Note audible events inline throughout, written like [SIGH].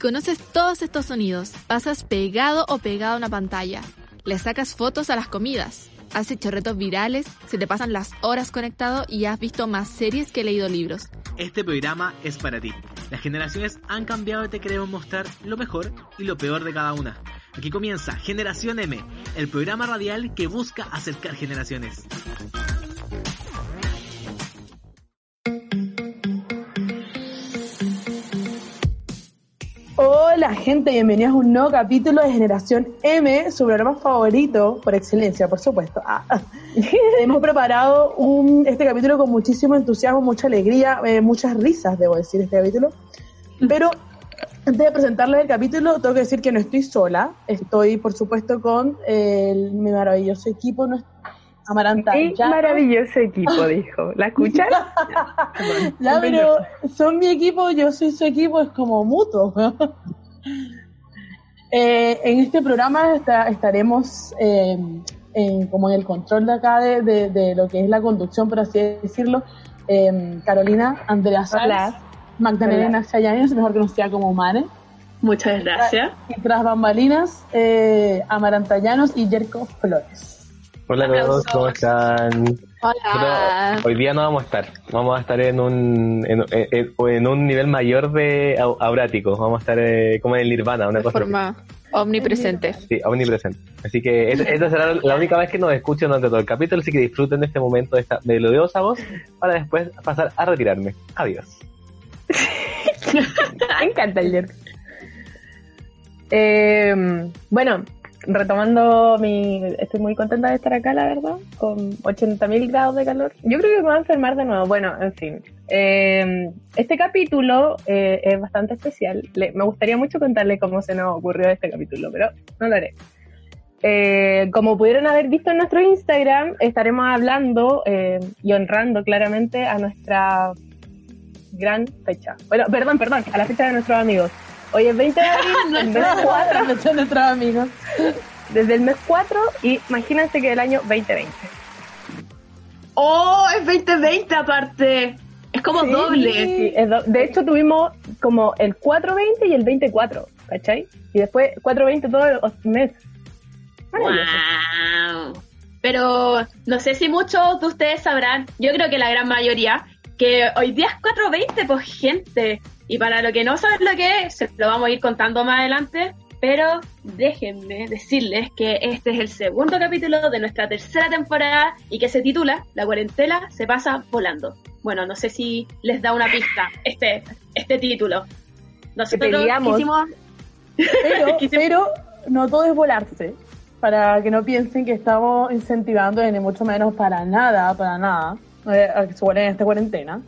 Conoces todos estos sonidos, pasas pegado o pegado a una pantalla, le sacas fotos a las comidas, has hecho retos virales, se te pasan las horas conectado y has visto más series que leído libros. Este programa es para ti. Las generaciones han cambiado y te queremos mostrar lo mejor y lo peor de cada una. Aquí comienza Generación M, el programa radial que busca acercar generaciones. Hola gente, bienvenidos a un nuevo capítulo de Generación M, su programa favorito, por excelencia, por supuesto. Ah. [LAUGHS] Hemos preparado un, este capítulo con muchísimo entusiasmo, mucha alegría, eh, muchas risas, debo decir, este capítulo. Pero antes de presentarles el capítulo, tengo que decir que no estoy sola, estoy por supuesto con el, mi maravilloso equipo, Amaranta. Un maravilloso equipo, dijo. ¿La [LAUGHS] escuchas? ya, pero son mi equipo, yo soy su equipo, es como mutuo. Eh, en este programa estaremos eh, en, como en el control de acá de, de, lo que es la conducción, por así decirlo. Eh, Carolina, Andrea Salas, Magdalena Sayanes, mejor conocida como Mane. Muchas gracias. Y tras bambalinas, eh, Amaranta Llanos y Jerko Flores. Hola a todos, ¿cómo están? Hola. hoy día no vamos a estar, vamos a estar en un en, en, un nivel mayor de aurático, vamos a estar eh, como en el nirvana, una de cosa forma omnipresente. Sí, omnipresente. Así que esta será la única vez que nos escuchen durante todo el capítulo, así que disfruten de este momento de esta melodiosa voz para después pasar a retirarme. Adiós. [LAUGHS] Me encanta el eh, bueno, retomando mi... Estoy muy contenta de estar acá, la verdad, con 80.000 grados de calor. Yo creo que me voy a enfermar de nuevo. Bueno, en fin. Eh, este capítulo eh, es bastante especial. me gustaría mucho contarle cómo se nos ocurrió este capítulo, pero no lo haré. Eh, como pudieron haber visto en nuestro Instagram, estaremos hablando y honrando claramente a nuestra gran fecha. Bueno, perdón, perdón, a la fecha de nuestros amigos. Hoy es 20 de abril, el mes 4. nuestros amigos. Desde el mes 4 y imagínense que el año 2020. ¡Oh! Es 2020 aparte. Es como doble. Sí, de hecho, tuvimos como el 420 y el 24, ¿cachai? Y después 420 todos los meses. ¡Wow! Pero no sé si muchos de ustedes sabrán, yo creo que la gran mayoría, que hoy día es 420, pues gente. Y para lo que no saben lo que es, se lo vamos a ir contando más adelante, pero déjenme decirles que este es el segundo capítulo de nuestra tercera temporada y que se titula La cuarentena se pasa volando. Bueno, no sé si les da una pista este, este título. Nosotros quisimos... Pero, [LAUGHS] pero no todo es volarse, para que no piensen que estamos incentivando, ni mucho menos para nada, para nada, eh, a que se vuelen en esta cuarentena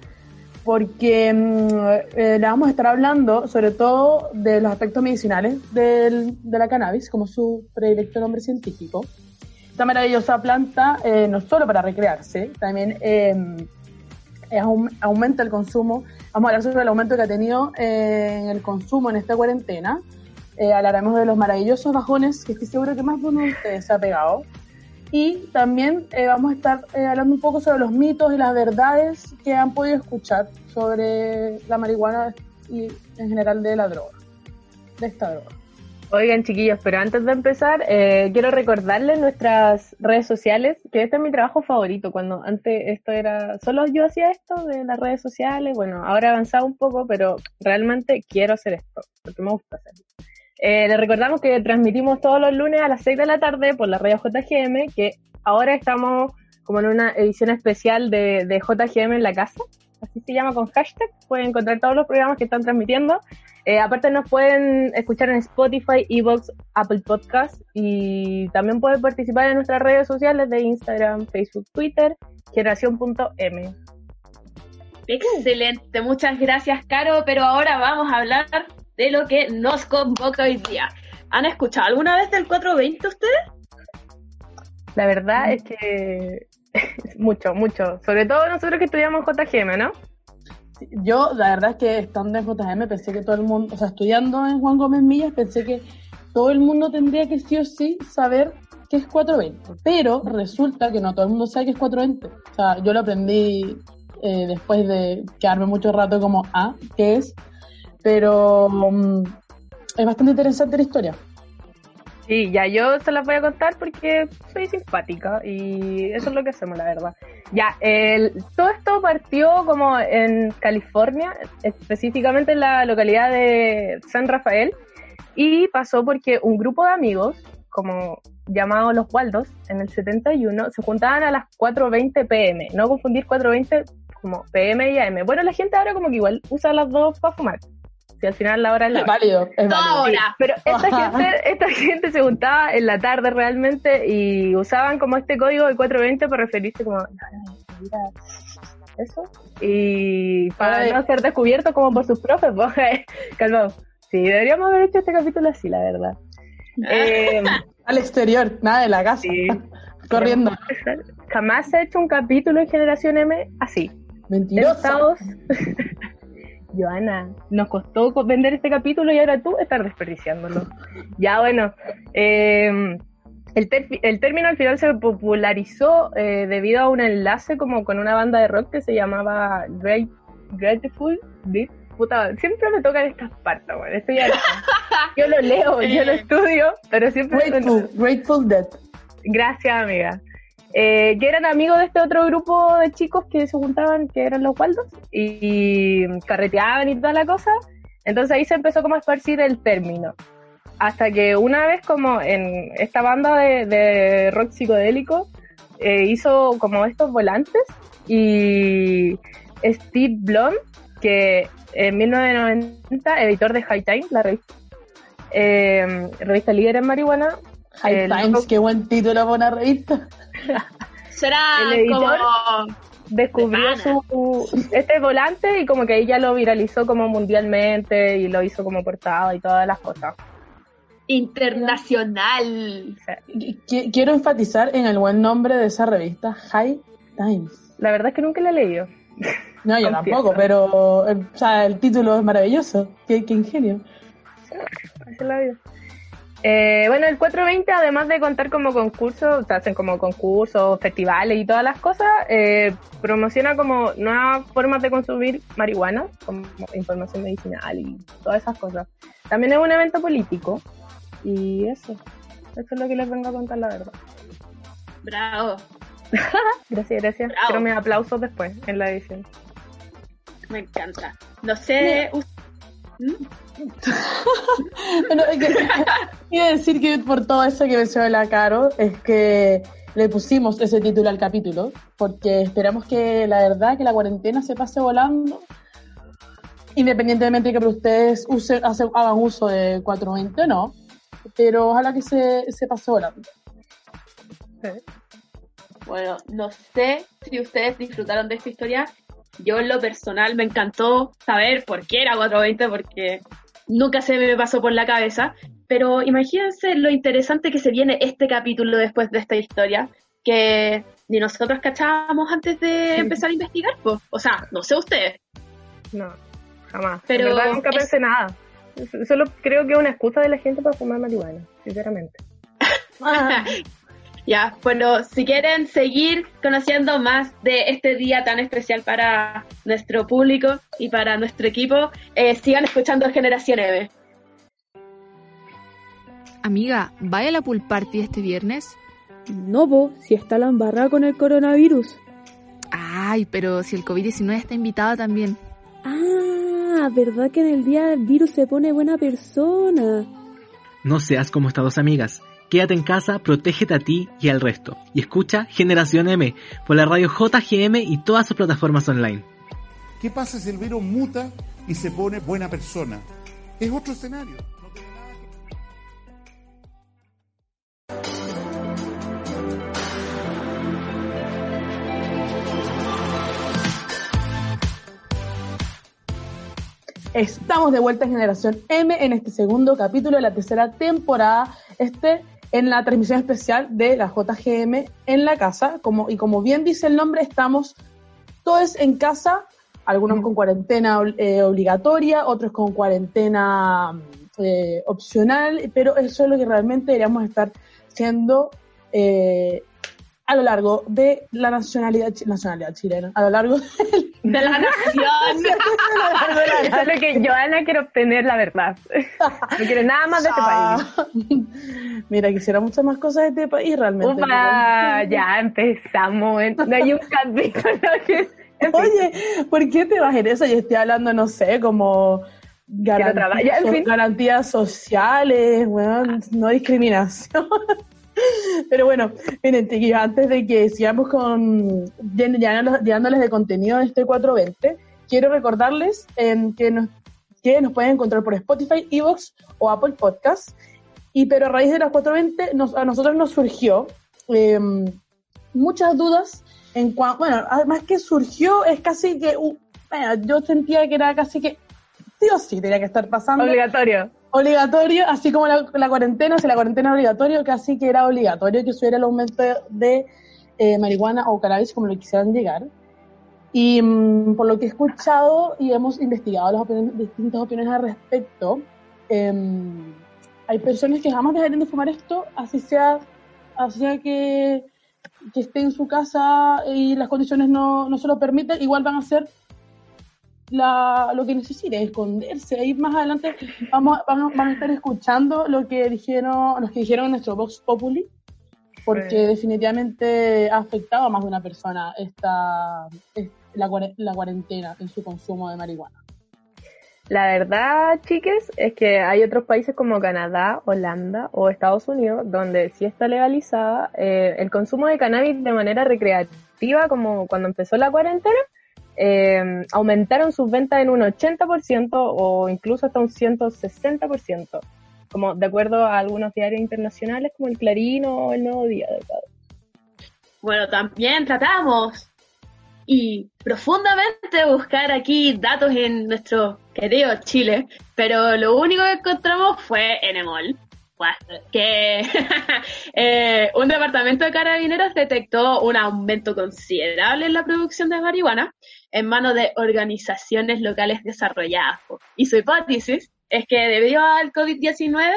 porque mm, eh, le vamos a estar hablando sobre todo de los aspectos medicinales de la cannabis, como su predilecto nombre científico. Esta maravillosa planta, eh, no solo para recrearse, también em, aumenta el consumo. Vamos a hablar sobre el aumento que ha tenido eh, en el consumo en esta cuarentena. hablaremos de los maravillosos bajones que estoy seguro que más de uno de ustedes se ha pegado y también eh, vamos a estar eh, hablando un poco sobre los mitos y las verdades que han podido escuchar sobre la marihuana y en general de la droga, de esta droga. Oigan chiquillos, pero antes de empezar, eh, quiero recordarles nuestras redes sociales, que este es mi trabajo favorito, cuando antes esto era, solo yo hacía esto de las redes sociales, bueno, ahora he avanzado un poco, pero realmente quiero hacer esto, porque me gusta hacerlo. Eh, les recordamos que transmitimos todos los lunes a las 6 de la tarde por la radio JGM, que ahora estamos como en una edición especial de, JGM en la casa, así se llama con hashtag, pueden encontrar todos los programas que están transmitiendo. Eh, aparte nos pueden escuchar en Spotify, Evox, Apple Podcast y también pueden participar en nuestras redes sociales de Instagram, Facebook, Twitter, generación.m. Excelente, muchas gracias Caro, pero ahora vamos a hablar de lo que nos convoca hoy día. ¿Han escuchado alguna vez del 420 ustedes? La verdad es que [LAUGHS] mucho, mucho. Sobre todo nosotros que estudiamos JGM, ¿no? Yo, la verdad es que estando en JGM pensé que todo el mundo, o sea, estudiando en Juan Gómez Millas, pensé que todo el mundo tendría que sí o sí saber qué es 420. Pero resulta que no todo el mundo sabe qué es 420. O sea, yo lo aprendí eh, después de quedarme mucho rato como, ah, ¿qué es? Pero mm, es bastante interesante la historia. Sí, ya yo se las voy a contar porque soy simpática y eso es lo que hacemos, la verdad. Ya, el, todo esto partió como en California, específicamente en la localidad de San Rafael, y pasó porque un grupo de amigos, como llamados los Waldos, en el 71, se juntaban a las 4.20 pm, no confundir 4.20 como PM y AM. Bueno, la gente ahora como que igual usa las dos para fumar. Si al final la hora es la Es válido, es válido. Ahora. pero [LAUGHS] esta gente, esta gente se juntaba en la tarde realmente y usaban como este código de 420 para referirse como mira, eso y para Ay. no ser descubiertos como por sus profes, [LAUGHS] pues, calmado. Sí, deberíamos haber hecho este capítulo así, la verdad. Eh, [LAUGHS] Al exterior, nada de la casa. sí. Corriendo. Jamás se ha hecho un capítulo en Generación M así. Mentirosa. Joana, nos costó co- vender este capítulo y ahora tú estás desperdiciándolo. Ya bueno, eh, el, el término al final se popularizó eh, debido a un enlace como con una banda de rock que se llamaba Great, Grateful Dead. Puta, siempre me tocan estas partes, bueno, estoy harta. [LAUGHS] Yo lo leo, yo lo estudio, pero siempre... Grateful, Grateful Dead. Gracias, amiga. Eh, que eran amigos de este otro grupo de chicos que se juntaban, que eran los Waldos, y, carreteaban y toda la cosa. Entonces ahí se empezó como a esparcir el término. Hasta que una vez como en esta banda de, de rock psicodélico eh, hizo como estos volantes y Steve Blum, que en 1990, editor de High Time, la revista, eh, revista líder en marihuana, High El Times, loco- qué buen título para una revista. Será El editor- como descubrió su este volante y como que ella lo viralizó como mundialmente y lo hizo como portada y todas las cosas. internacional. Qu- Quiero enfatizar en el buen nombre de esa revista, High Times. la verdad es que nunca la he leído. No, yo Confieso. tampoco, pero el, o sea, el título es maravilloso. Qué, qué ingenio. Así es la vida. Eh, bueno, el 420, además de contar como concursos, o sea, hacen como concursos, festivales y todas las cosas, eh, promociona como nuevas formas de consumir marihuana, como información medicinal y todas esas cosas. También es un evento político y eso, eso es lo que les vengo a contar la verdad. Bravo. [LAUGHS] Gracias, gracias. Bravo. Quiero mis aplausos después en la edición. Me encanta. No sé. ¿Mm? Bueno, es que- quiero decir que por todo eso que mencionó la Caro, es que le pusimos ese título al capítulo, porque esperamos que la verdad que la cuarentena se pase volando, independientemente de que ustedes usen, hacen- hagan uso de 420 o no, pero ojalá que se, se pase volando. Bueno, no sé si ustedes disfrutaron de esta historia. Yo en lo personal me encantó saber por qué era 420, porque nunca se me pasó por la cabeza. Pero imagínense lo interesante que se viene este capítulo después de esta historia, que ni nosotros cachábamos antes de empezar a investigar. pues. O sea, no sé ustedes. No, jamás. Pero verdad nunca es- pensé nada. Solo creo que es una excusa de la gente para fumar marihuana, sinceramente. [LAUGHS] Ya, bueno, si quieren seguir conociendo más de este día tan especial para nuestro público y para nuestro equipo, eh, sigan escuchando Generación M. Amiga, ¿vaya a la pool party este viernes? No, po, si está la embarrada con el coronavirus. Ay, pero si el COVID-19 está invitado también. Ah, ¿verdad que en el día del virus se pone buena persona? No seas como estas dos amigas. Quédate en casa, protégete a ti y al resto. Y escucha Generación M por la radio JGM y todas sus plataformas online. ¿Qué pasa si el virus muta y se pone buena persona? Es otro escenario. No tiene nada que- Estamos de vuelta en Generación M en este segundo capítulo de la tercera temporada, este en la transmisión especial de la JGM en la casa. Como, y como bien dice el nombre, estamos todos en casa, algunos con cuarentena eh, obligatoria, otros con cuarentena eh, opcional, pero eso es lo que realmente deberíamos estar siendo eh, a lo largo de la nacionalidad, nacionalidad chilena, a lo largo de, De la [LAUGHS] nación. [LAUGHS] Solo que Joana quiere obtener la verdad. [LAUGHS] No quiere nada más de este país. Mira, quisiera muchas más cosas de este país realmente. Upa, ya empezamos. No hay un capítulo que... Oye, ¿por qué te vas en eso? Yo estoy hablando, no sé, como. Ya, en garantías, fin. garantías sociales, weón, no discriminación. Pero bueno, miren, chiquillos, antes de que sigamos con llen- llenándoles de contenido de este 420, quiero recordarles em, que, nos, que nos pueden encontrar por Spotify, Evox o Apple Podcasts. Y pero a raíz de las 420, nos, a nosotros nos surgió em, muchas dudas en cuanto, bueno, además que surgió, es casi que, bueno, yo sentía que era casi que sí o sí tenía que estar pasando Obligatorio. Obligatorio, así como la, cuarentena, si la cuarentena es obligatorio, casi que era obligatorio que subiera el aumento de, eh, marihuana o cannabis como lo quisieran llegar. Y mm, por lo que he escuchado y hemos investigado las opiniones- distintas opiniones al respecto, em, hay personas que jamás dejarían de fumar esto, así sea, así sea que, esté en su casa y las condiciones no, no se lo permiten, igual van a hacer la, lo que necesite, esconderse. Ahí más adelante vamos, a- van, a- estar escuchando lo que dijeron, los que dijeron en nuestro Vox Populi, porque Sí. definitivamente ha afectado a más de una persona esta, es- la, la cuarentena en su consumo de marihuana. La verdad, chiques, es que hay otros países como Canadá, Holanda o Estados Unidos donde sí está legalizada eh, el consumo de cannabis de manera recreativa, como cuando empezó la cuarentena. Eh, aumentaron sus ventas en un 80% o incluso hasta un 160%, como de acuerdo a algunos diarios internacionales como el Clarín o el Nuevo Día de. Bueno, también tratamos y profundamente buscar aquí datos en nuestro querido Chile, pero lo único que encontramos fue Enemol. Que [LAUGHS] eh, un departamento de carabineros detectó un aumento considerable en la producción de marihuana en manos de organizaciones locales desarrolladas. Y su hipótesis es que debido al COVID-19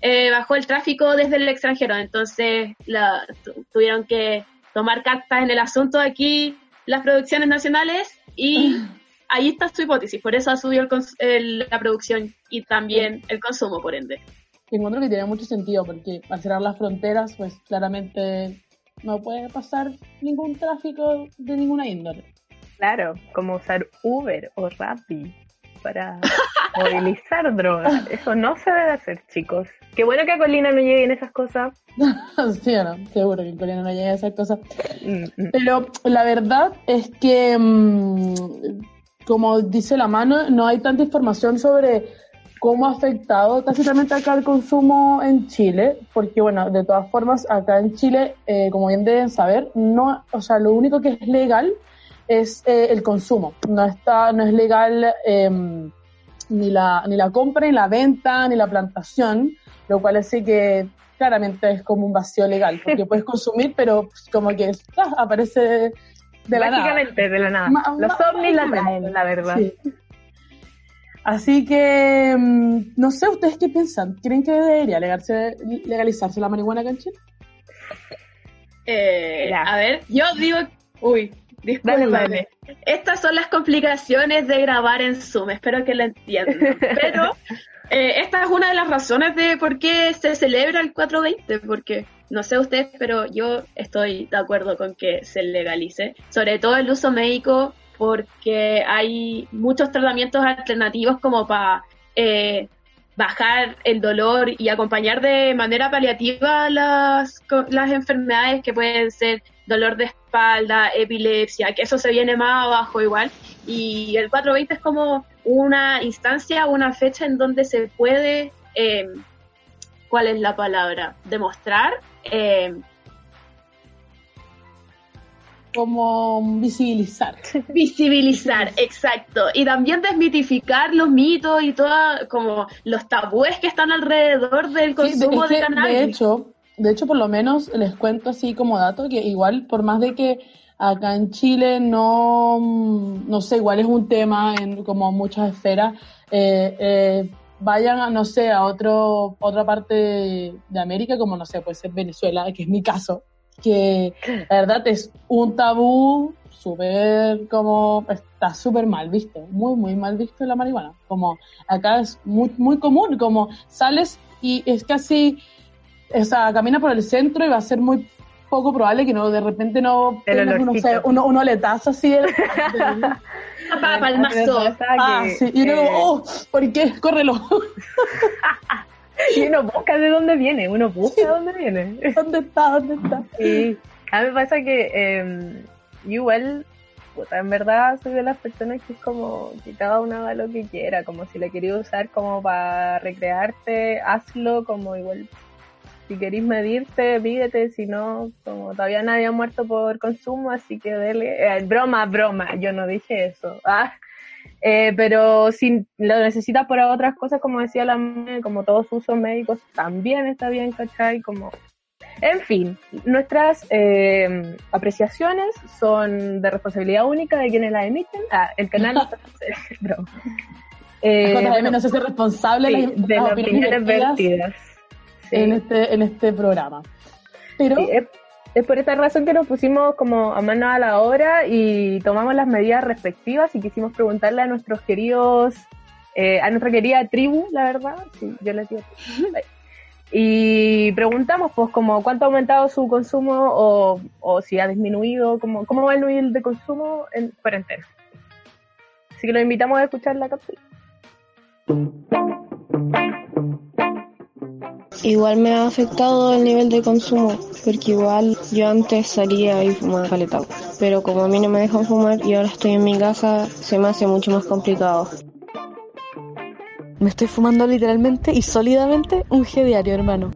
eh, bajó el tráfico desde el extranjero, entonces la, tu- tuvieron que tomar cartas en el asunto aquí las producciones nacionales y [LAUGHS] ahí está su hipótesis, por eso ha subido el- la producción y también el consumo, por ende. Encuentro que tiene mucho sentido, porque al cerrar las fronteras, pues claramente no puede pasar ningún tráfico de ninguna índole. Claro, como usar Uber o Rappi para [LAUGHS] movilizar drogas. Eso no se debe hacer, chicos. Qué bueno que a Colina no lleguen esas cosas. [LAUGHS] sí no, seguro que en Corea no llega a esas cosas. Mm, mm. Pero la verdad es que, mm, como dice la mano, no hay tanta información sobre cómo ha afectado tácitamente acá el consumo en Chile, porque bueno, de todas formas, acá en Chile, eh, como bien deben saber, no, o sea, lo único que es legal es eh, el consumo. No está, no es legal em, ni la, ni la compra, ni la venta, ni la plantación, lo cual hace que claramente es como un vacío legal, porque puedes consumir, pero como que ah, aparece de la nada. Mágicamente, de la nada. Ma- Los ovnis la traen, la verdad. Sí. Así que, mm, no sé, ¿ustedes qué piensan? ¿Creen que debería legalizarse, legalizarse la marihuana acá en Chile? Eh, a ver, yo digo, uy, discúlpame. Estas son las complicaciones de grabar en Zoom, espero que lo entiendan. [LAUGHS] Pero eh, esta es una de las razones de por qué se celebra el 420, porque no sé ustedes, pero yo estoy de acuerdo con que se legalice, sobre todo el uso médico, porque hay muchos tratamientos alternativos como para eh, bajar el dolor y acompañar de manera paliativa las, las enfermedades que pueden ser dolor de espalda, epilepsia, que eso se viene más abajo igual. Y el 420 es como una instancia, una fecha en donde se puede, eh, ¿cuál es la palabra? Demostrar. eh, Como visibilizar. [LAUGHS] visibilizar, exacto, y también desmitificar los mitos y toda, como los tabúes que están alrededor del Sí, de, consumo de, que, cannabis. de hecho, de hecho, por lo menos les cuento así como dato que igual, por más de que acá en Chile no, mm, no sé, igual es un tema en como muchas esferas, eh, eh, vayan, a, no sé, a otro, otra parte de América, como no sé, puede ser Venezuela, que es mi caso, que la verdad es un tabú súper como está súper mal visto, muy muy mal visto la marihuana. Como acá es muy muy común, como sales y es casi, o sea, camina por el centro y va a ser muy poco probable que no de repente no El uno, uno, uno letazo así [LAUGHS] Pa- palmazo. ah, sí, y uno Eh, como, oh, ¿por qué? Córrelo. [LAUGHS] [LAUGHS] Y uno busca de dónde viene, uno busca de dónde viene. [LAUGHS] ¿Dónde está? ¿Dónde está? [LAUGHS] Sí, a mí me pasa que eh, igual, puta, en verdad soy de las personas que es como que cada uno haga lo que quiera, como si la quería usar como para recrearte, hazlo, como igual si queréis medirte, mídete, si no, como todavía nadie ha muerto por consumo, así que dele, eh, broma, broma, yo no dije eso. Ah, eh, pero si lo necesitas por otras cosas, como decía la como todos usos médicos, también está bien, ¿cachai? Como en fin, nuestras eh, apreciaciones son de responsabilidad única de quienes las emiten. Ah, el canal [LAUGHS] no [LAUGHS] Broma. Eh, bueno, no se hace responsable sí, de las, opiniones vertidas vertidas. Sí. en este en este programa. Pero Sí, es, por esta razón que nos pusimos como a mano a la obra y tomamos las medidas respectivas y quisimos preguntarle a nuestros queridos, eh, a nuestra querida tribu, la verdad, sí, yo les digo tribu. [LAUGHS] Y preguntamos, pues, como cuánto ha aumentado su consumo o, o si ha disminuido, como, cómo va el nivel de consumo en cuarentena. Así que los invitamos a escuchar la cápsula. Igual me ha afectado el nivel de consumo, porque igual yo antes salía y fumaba caletado, pero como a mí no me dejan fumar y ahora estoy en mi casa, se me hace mucho más complicado. Me estoy fumando literalmente y sólidamente un G diario, hermano.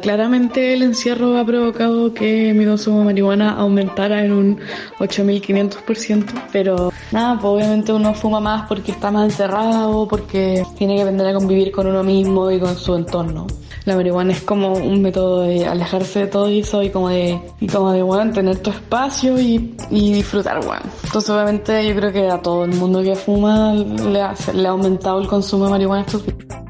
Claramente el encierro ha provocado que mi consumo de marihuana aumentara en un 8500%, pero nada, pues obviamente uno fuma más porque está más encerrado, porque tiene que aprender a convivir con uno mismo y con su entorno. La marihuana es como un método de alejarse de todo eso y como de, y como de, bueno, tener tu espacio y, y disfrutar, bueno. Entonces obviamente yo creo que a todo el mundo que fuma le ha, le ha aumentado el consumo de marihuana estos días.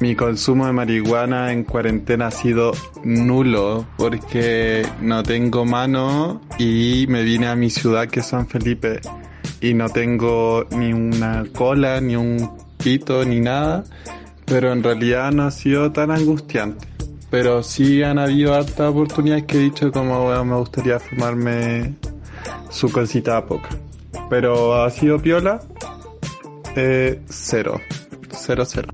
Mi consumo de marihuana en cuarentena ha sido nulo porque no tengo mano y me vine a mi ciudad que es San Felipe y no tengo ni una cola, ni un pito, ni nada, pero en realidad no ha sido tan angustiante. Pero sí han habido hartas oportunidades que he dicho como "Bueno, me gustaría fumarme su cosita poca. Pero ha sido piola, eh, cero, cero, cero.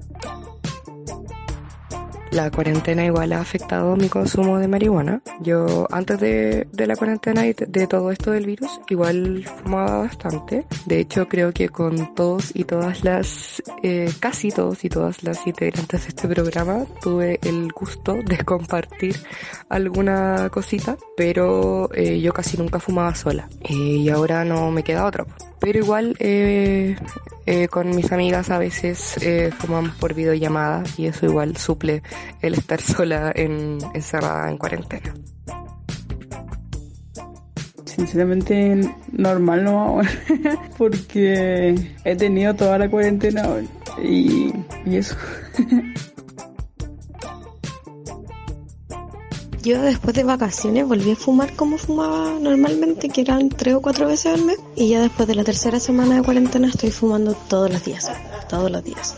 La cuarentena igual ha afectado mi consumo de marihuana. Yo antes de, la cuarentena y de, todo esto del virus, igual fumaba bastante. De hecho, creo que con todos y todas las, eh, casi todos y todas las integrantes de este programa, tuve el gusto de compartir alguna cosita, pero eh, yo casi nunca fumaba sola. Eh, y ahora no me queda otra. Pero igual eh, eh, con mis amigas a veces eh, por videollamada y eso igual suple el estar sola en, encerrada en cuarentena. Sinceramente normal no [LAUGHS] porque he tenido toda la cuarentena y, y eso. [LAUGHS] Yo después de vacaciones volví a fumar como fumaba normalmente, que eran tres o cuatro veces al mes. Y ya después de la tercera semana de cuarentena estoy fumando todos los días, todos los días.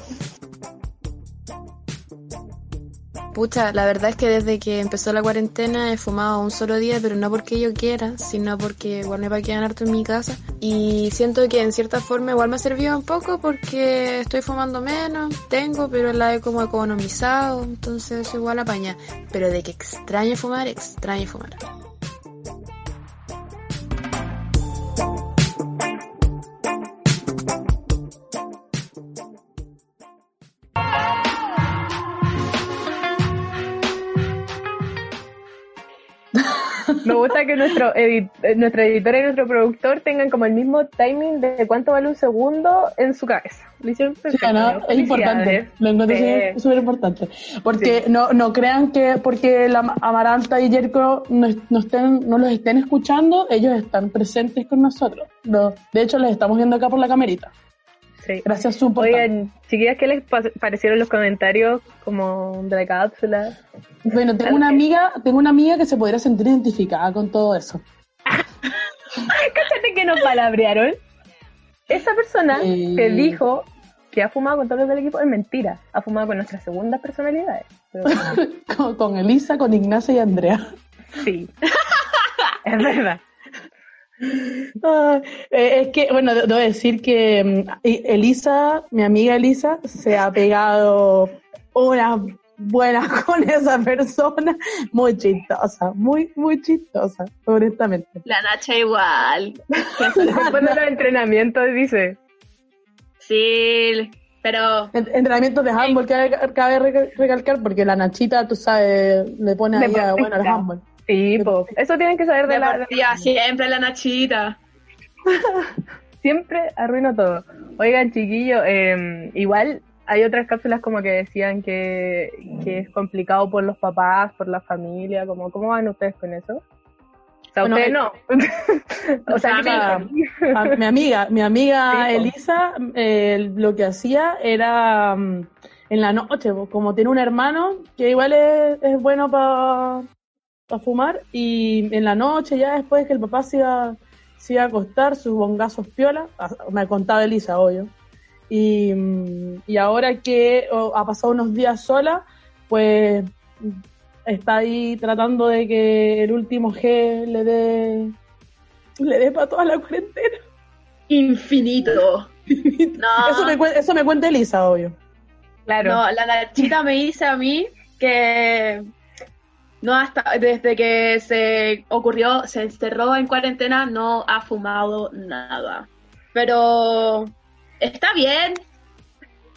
Pucha, la verdad es que desde que empezó la cuarentena he fumado un solo día, pero no porque yo quiera, sino porque igual me va a quedar harto en mi casa. Y siento que en cierta forma igual me ha servido un poco porque estoy fumando menos, tengo, pero la he como economizado, entonces igual apaña. Pero de que extraño fumar, extraño fumar. Me gusta que nuestro, edit eh, nuestro editor y nuestro productor tengan como el mismo timing de cuánto vale un segundo en su cabeza. Lo hicieron Sí, perfecto. no, es importante, lo encuentro Sí. súper- importante. Porque no, no crean que porque la Amaranta y Jerko no, no, estén, no los estén escuchando, ellos están presentes con nosotros. No, de hecho, los estamos viendo acá por la camerita. Sí. Gracias, su Oigan, chiquillas, ¿qué les pa- parecieron los comentarios como de la cápsula? Bueno, tengo una amiga, tengo una amiga que se podría sentir identificada con todo eso. [LAUGHS] Cállate que nos palabrearon. Esa persona Eh. que dijo que ha fumado con todos los del equipo es mentira. Ha fumado con nuestras segundas personalidades. Pero- [LAUGHS] Con, con Elisa, con Ignacia y Andrea. sí. [LAUGHS] es verdad. Ah, eh, es que, bueno, de- debo decir que mm, Elisa, mi amiga Elisa, se ha pegado una buena [LAUGHS] con esa persona. Muy chistosa, muy, muy chistosa, honestamente. La Nacha igual. [LAUGHS] Después de los entrenamientos dice. Sí, pero En- Entrenamientos de handball, cabe, cabe recal- recalcar, porque la Nachita, tú sabes, le pone ahí a, bueno, al handball. Sí, po. Eso tienen que saber de la... deportiva, siempre la Nachita. [LAUGHS] Siempre arruino todo. Oigan, chiquillos, eh, igual hay otras cápsulas como que decían que, que es complicado por los papás, por la familia, como, ¿cómo van ustedes con eso? O sea, Bueno, ustedes eh, no. [LAUGHS] o sea, O sea, ¿qué a- mi amiga, mi amiga Sí. Elisa, eh, lo que hacía era mm, en la noche, como tiene un hermano que igual es, es bueno para fumar, y en la noche, ya después que el papá se iba, se iba a acostar, sus bongazos piola, me contaba Elisa, obvio. Y, mm, y ahora que oh, ha pasado unos días sola, pues está ahí tratando de que el último G le dé le dé para toda la cuarentena. Infinito. No. Eso me, eso me cuenta Elisa, obvio. Claro. No, la Nachita me dice a mí que no hasta desde que se ocurrió, se encerró en cuarentena, no ha fumado nada. Pero está bien.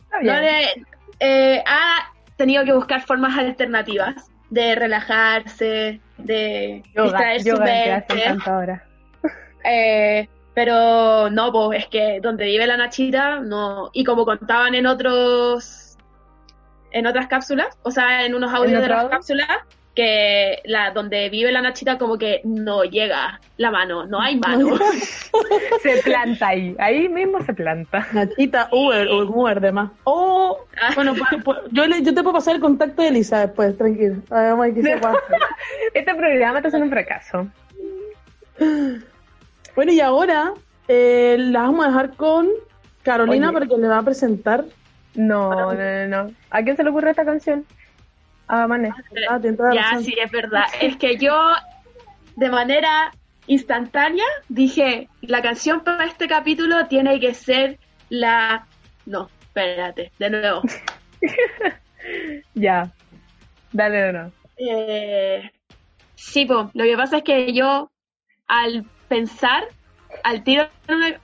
Está bien. No le- eh, ha tenido que buscar formas alternativas de relajarse, de distraer su mente. [LAUGHS] Eh, pero no, pues es que donde vive la Nachita, no. Y como contaban en otros. En otras cápsulas, o sea, en unos audios de las cápsulas, que la donde vive la Nachita, como que no llega la mano, no hay mano. [LAUGHS] [LAUGHS] Se planta ahí. Ahí mismo se planta. Nachita, Uber, o Uber, demás. Oh, bueno, pues, pues, yo, le- yo te puedo pasar el contacto de Elisa después, tranquilo. A ver, vamos a ver qué se. [LAUGHS] Este programa está siendo un fracaso. Bueno, y ahora eh, la vamos a dejar con Carolina Oye. porque le va a presentar. No, no, no, no. ¿A quién se le ocurre esta canción? Ah, toda la ya, razón. sí, es verdad. Es que yo, de manera instantánea, dije, la canción para este capítulo tiene que ser la... No, espérate, de nuevo. [LAUGHS] Ya. Dale de nuevo. Eh, sí, po, lo que pasa es que yo, al pensar, al tiro...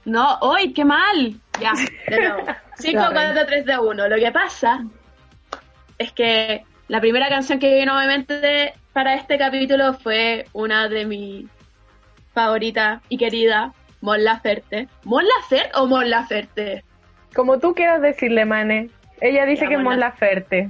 No, ¡Uy, qué mal! Ya, de nuevo. 5, 4, 3, de 1. Lo que pasa es que la primera canción que vino obviamente para este capítulo fue una de mis favoritas y querida, Mon Laferte. ¿Mon Laferte o Mon Laferte? Como tú quieras decirle, Mane. Ella dice Ya, que es Mon Mon Laferte.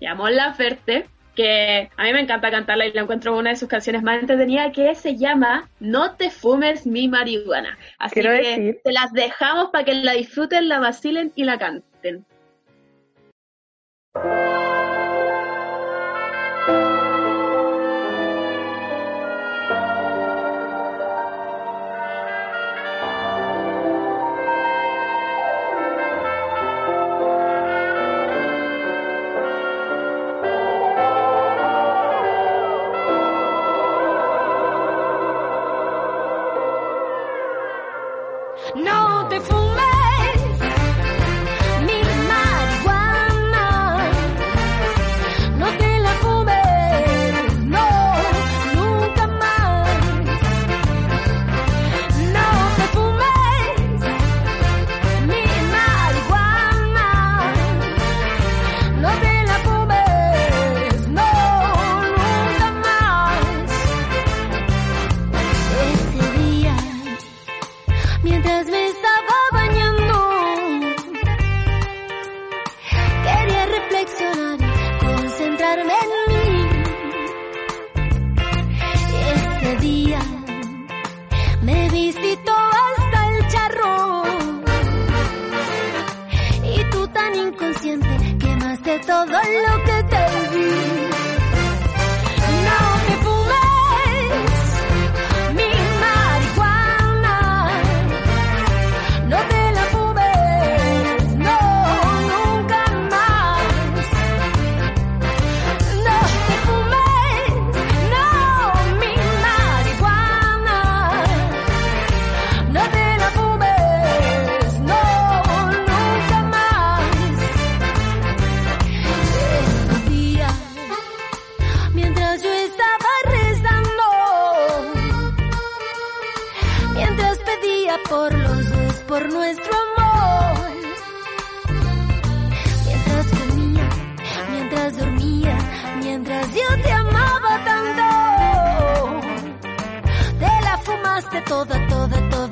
Ya, Mon Laferte, que a mí me encanta cantarla y la encuentro una de sus canciones más entretenidas, que se llama No te fumes mi marihuana. Así Quiero que decir- te las dejamos para que la disfruten, la vacilen y la canten.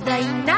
Toda,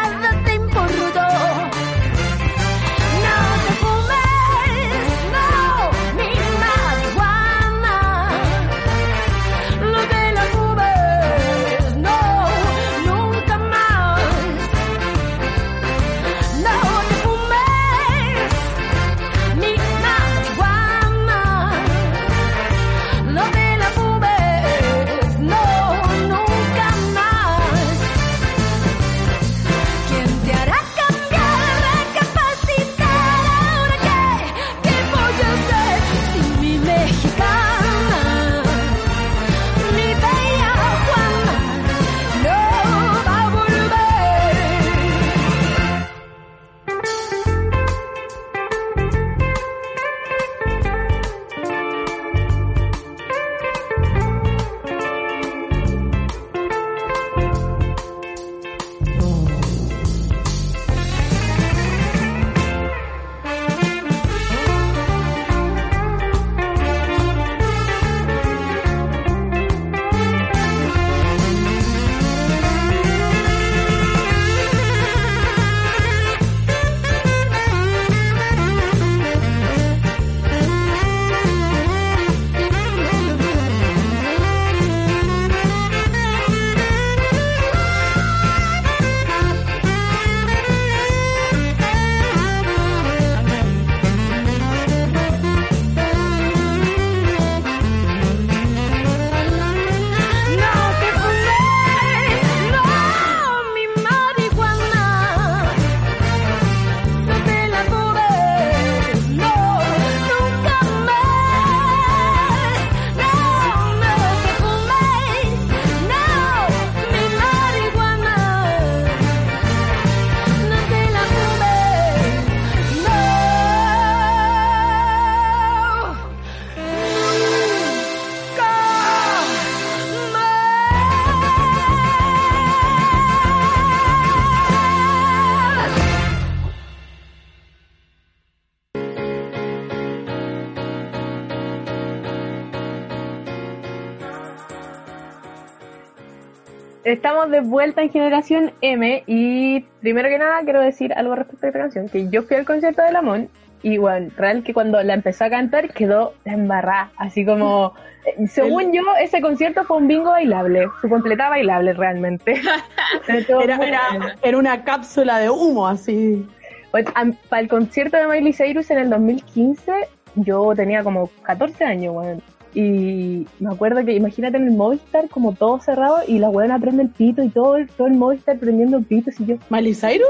Estamos de vuelta en Generación M y primero que nada quiero decir algo respecto a esta canción, que yo fui al concierto de Lamón y bueno, real que cuando la empezó a cantar quedó embarrada, así como, eh, según yo, ese concierto fue un bingo bailable, su completa bailable realmente. [LAUGHS] Era, era, era una cápsula de humo, así. para el concierto de Miley Cyrus en el 2015, yo tenía como 14 años, weón. Y me acuerdo que imagínate en el Movistar como todo cerrado y la weona prende el pito y todo el, todo el Movistar prendiendo pitos y yo. ¿Miley Cyrus?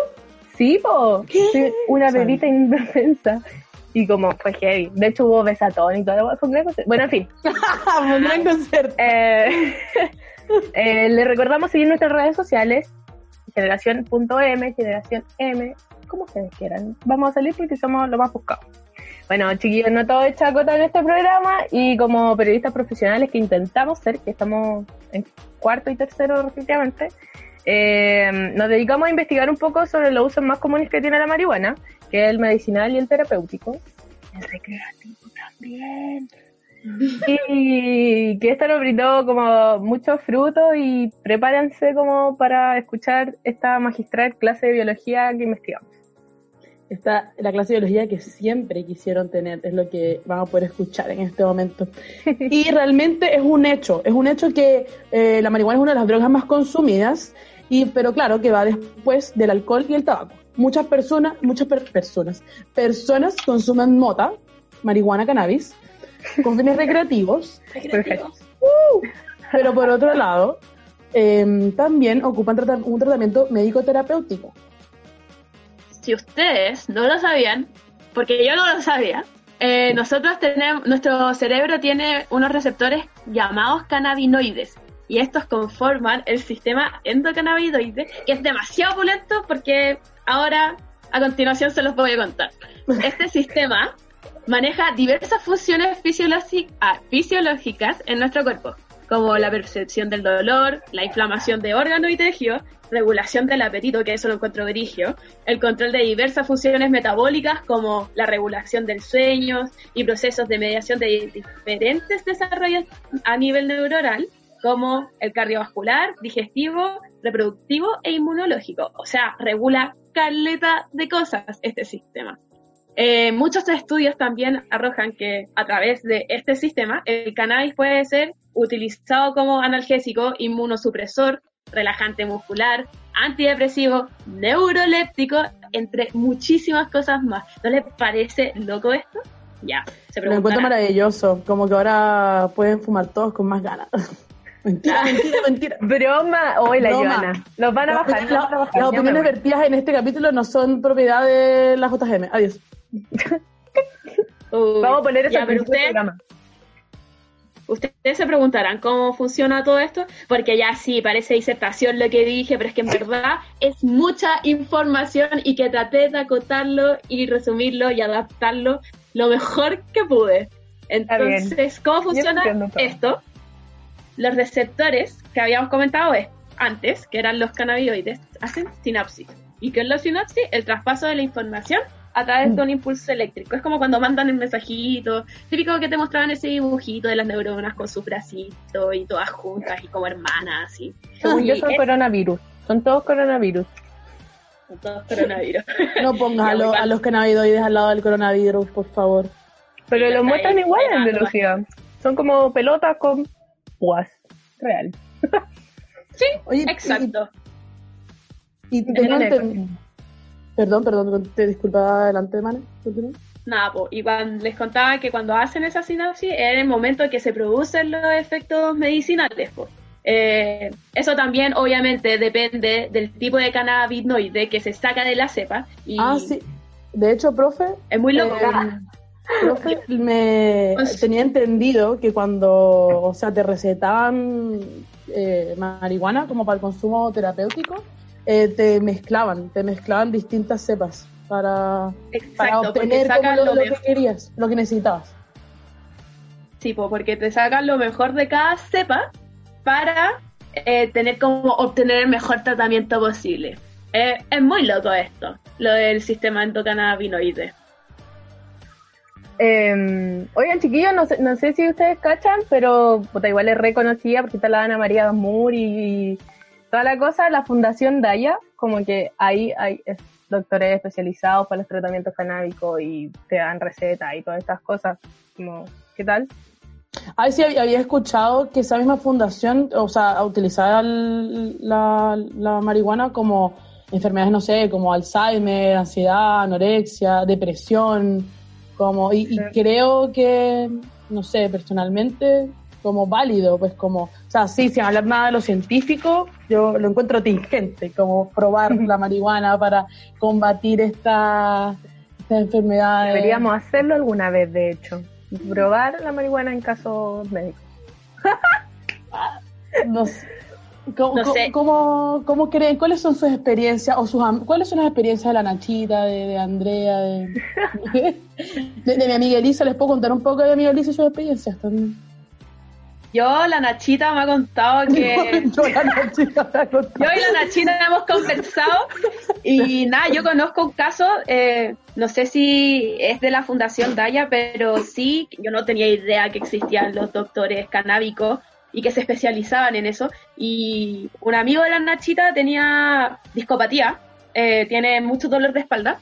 Sí, po. Sí, una bebita indefensa. Y como fue heavy. De hecho hubo besatón y todo. Fue un gran concierto. Bueno, en fin. [LAUGHS] Fue un gran concierto. Eh, [LAUGHS] eh, le recordamos seguir nuestras redes sociales. Generación.m, Generación M, como ustedes quieran. Vamos a salir porque somos los más buscados. Bueno, chiquillos, no todo es chacota en este programa y como periodistas profesionales que intentamos ser, que estamos en cuarto y tercero respectivamente, eh, nos dedicamos a investigar un poco sobre los usos más comunes que tiene la marihuana, que es el medicinal y el terapéutico. El recreativo también. [LAUGHS] Y que esto nos brindó como muchos frutos y prepárense como para escuchar esta magistral clase de biología que investigamos. Esta, la clase de biología que siempre quisieron tener, es lo que van a poder escuchar en este momento. [LAUGHS] Y realmente es un hecho, es un hecho que eh, la marihuana es una de las drogas más consumidas, y, pero claro que va después del alcohol y el tabaco. Muchas personas, muchas per- personas, personas consumen mota, marihuana, cannabis, con fines recreativos. [LAUGHS] Uh, pero por otro lado, eh, también ocupan un tratamiento médico terapéutico. Si ustedes no lo sabían, porque yo no lo sabía, eh, nosotros tenemos, nuestro cerebro tiene unos receptores llamados cannabinoides. Y estos conforman el sistema endocannabinoide, que es demasiado opulento porque ahora a continuación se los voy a contar. [LAUGHS] Este sistema maneja diversas funciones ah, fisiológicas en nuestro cuerpo, como la percepción del dolor, la inflamación de órganos y tejidos, regulación del apetito, que eso lo encuentro grigio, el control de diversas funciones metabólicas como la regulación del sueño y procesos de mediación de diferentes desarrollos a nivel neuronal, como el cardiovascular, digestivo, reproductivo e inmunológico. O sea, regula caleta de cosas este sistema. Eh, muchos estudios también arrojan que a través de este sistema el cannabis puede ser utilizado como analgésico, inmunosupresor, relajante muscular, antidepresivo, neuroléptico, entre muchísimas cosas más. ¿No les parece loco esto? Ya, se Lo encuentro maravilloso, como que ahora pueden fumar todos con más ganas. [LAUGHS] Mentira, mentira, mentira. Broma. Hoy la Broma. Joana. Nos van a bajar. nos la- van a bajar, las opiniones vertidas en este capítulo no son propiedad de la JGM. Adiós. Vamos a poner eso ya, pero usted- programa. Ustedes se preguntarán cómo funciona todo esto, porque ya sí, parece disertación lo que dije, pero es que en verdad es mucha información y que traté de acotarlo y resumirlo y adaptarlo lo mejor que pude. Entonces, ¿cómo funciona esto? Los receptores que habíamos comentado es- antes, que eran los cannabinoides, hacen sinapsis. ¿Y qué es la sinapsis? El traspaso de la información a través de un impulso eléctrico. Es como cuando mandan el mensajito, típico que te mostraban ese dibujito de las neuronas con su bracito y todas juntas y como hermanas, así. Según yo Y son es- coronavirus. Son todos coronavirus. son todos coronavirus. [LAUGHS] No pongas a, lo- a los cannabinoides al lado del coronavirus, por favor. Pero los muestran igual en biología. Son como pelotas con púas. Real. Sí, Oye, exacto. Y, enten- Perdón, perdón, te disculpa adelante, Mane. Nada, po, y cuando les contaba que cuando hacen esa sinapsis era el momento en que se producen los efectos medicinales. po. Eh, eso también obviamente depende del tipo de cannabinoide que se saca de la cepa. Y Ah, sí. De hecho, profe, Es muy loco. Eh, me tenía entendido que cuando, o sea, te recetaban eh, marihuana como para el consumo terapéutico, eh, te mezclaban, te mezclaban distintas cepas para, para Exacto, porque obtener como lo, que querías, lo que necesitabas. Sí, po, porque te sacan lo mejor de cada cepa para eh, tener como obtener el mejor tratamiento posible. Eh, es muy loco esto, lo del sistema endocannabinoide. Eh, oigan, chiquillos, no sé, no sé si ustedes cachan, pero puta, igual es reconocida porque está la Ana María Gamur y, toda la cosa. La Fundación Daya, como que ahí hay es- doctores especializados para los tratamientos canábicos y te dan recetas y todas estas cosas. Como, ¿Qué tal? Ay, sí, había escuchado que esa misma fundación, o sea, utilizaba la, la marihuana como enfermedades, no sé, como Alzheimer, ansiedad, anorexia, depresión, como, y, y creo que, no sé, personalmente, como válido, pues como, o sea, sí, sin hablar nada de lo científico, yo lo encuentro tingente, como probar [LAUGHS] la marihuana para combatir esta, esta enfermedad. Deberíamos hacerlo alguna vez, de hecho. Probar la marihuana en casos médicos. [LAUGHS] No sé. ¿Cómo, No cómo- sé. cómo- cómo creen? ¿Cuáles son sus experiencias o sus cuáles son las experiencias de la Nachita, de, de Andrea, de, [LAUGHS] de, de mi amiga Elisa? ¿Les puedo contar un poco de mi amiga Elisa y sus experiencias también? Yo, la Nachita me ha contado [LAUGHS] que... Yo, la Nachita, me ha contado. Yo y la Nachita hemos conversado y nada, yo conozco un caso, eh, no sé si es de la Fundación Daya, pero sí, yo no tenía idea que existían los doctores canábicos y que se especializaban en eso. Y un amigo de la Nachita tenía discopatía, eh, tiene mucho dolor de espalda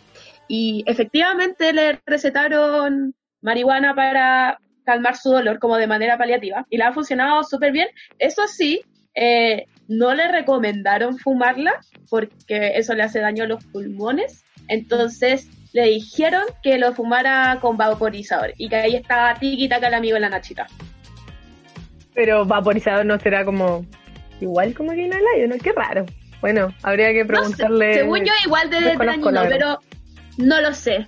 y efectivamente le recetaron marihuana para calmar su dolor como de manera paliativa y le ha funcionado súper bien. Eso sí, eh, no le recomendaron fumarla porque eso le hace daño a los pulmones. Entonces le dijeron que lo fumara con vaporizador y que ahí estaba tiki taka el amigo de la Nachita. Pero vaporizador no será como igual como que inhala, yo no, qué raro. Bueno, habría que No sé, preguntarle. según yo igual de dañino, pero no lo sé.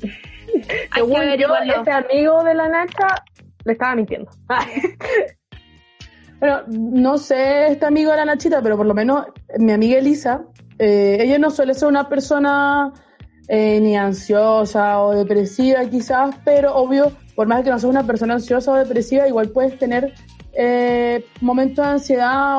[LAUGHS] Según yo, averiguarlo. ese amigo de la Nacha le estaba mintiendo. [LAUGHS] Bueno, no sé este amigo de la Nachita, pero por lo menos mi amiga Elisa, eh, ella no suele ser una persona eh, ni ansiosa o depresiva quizás, pero obvio, por más que no seas una persona ansiosa o depresiva, igual puedes tener eh, momentos de ansiedad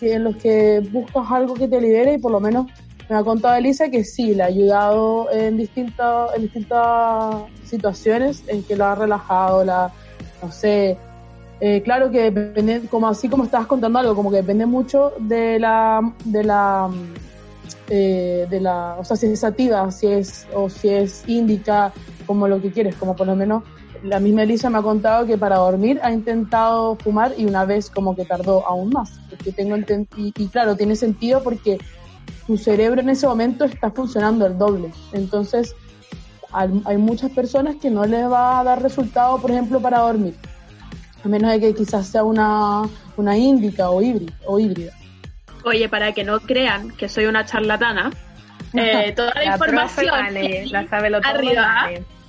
en los que buscas algo que te libere y por lo menos me ha contado Elisa que sí, le ha ayudado en distintas, en distintas situaciones, en que lo ha relajado, la, no sé, eh, claro que depende, como así como estabas contando algo, como que depende mucho de la, de la, eh, de la, o sea, si es sativa, si es, o si es índica, como lo que quieres, como por lo menos la misma Elisa me ha contado que para dormir ha intentado fumar y una vez como que tardó aún más. Porque tengo y, y claro, tiene sentido porque tu cerebro en ese momento está funcionando el doble. Entonces, hay muchas personas que no les va a dar resultado, por ejemplo, para dormir. A menos de que quizás sea una, una índica o híbrida, o híbrida. Oye, para que no crean que soy una charlatana, eh, [LAUGHS] toda la, información la sabe lo arriba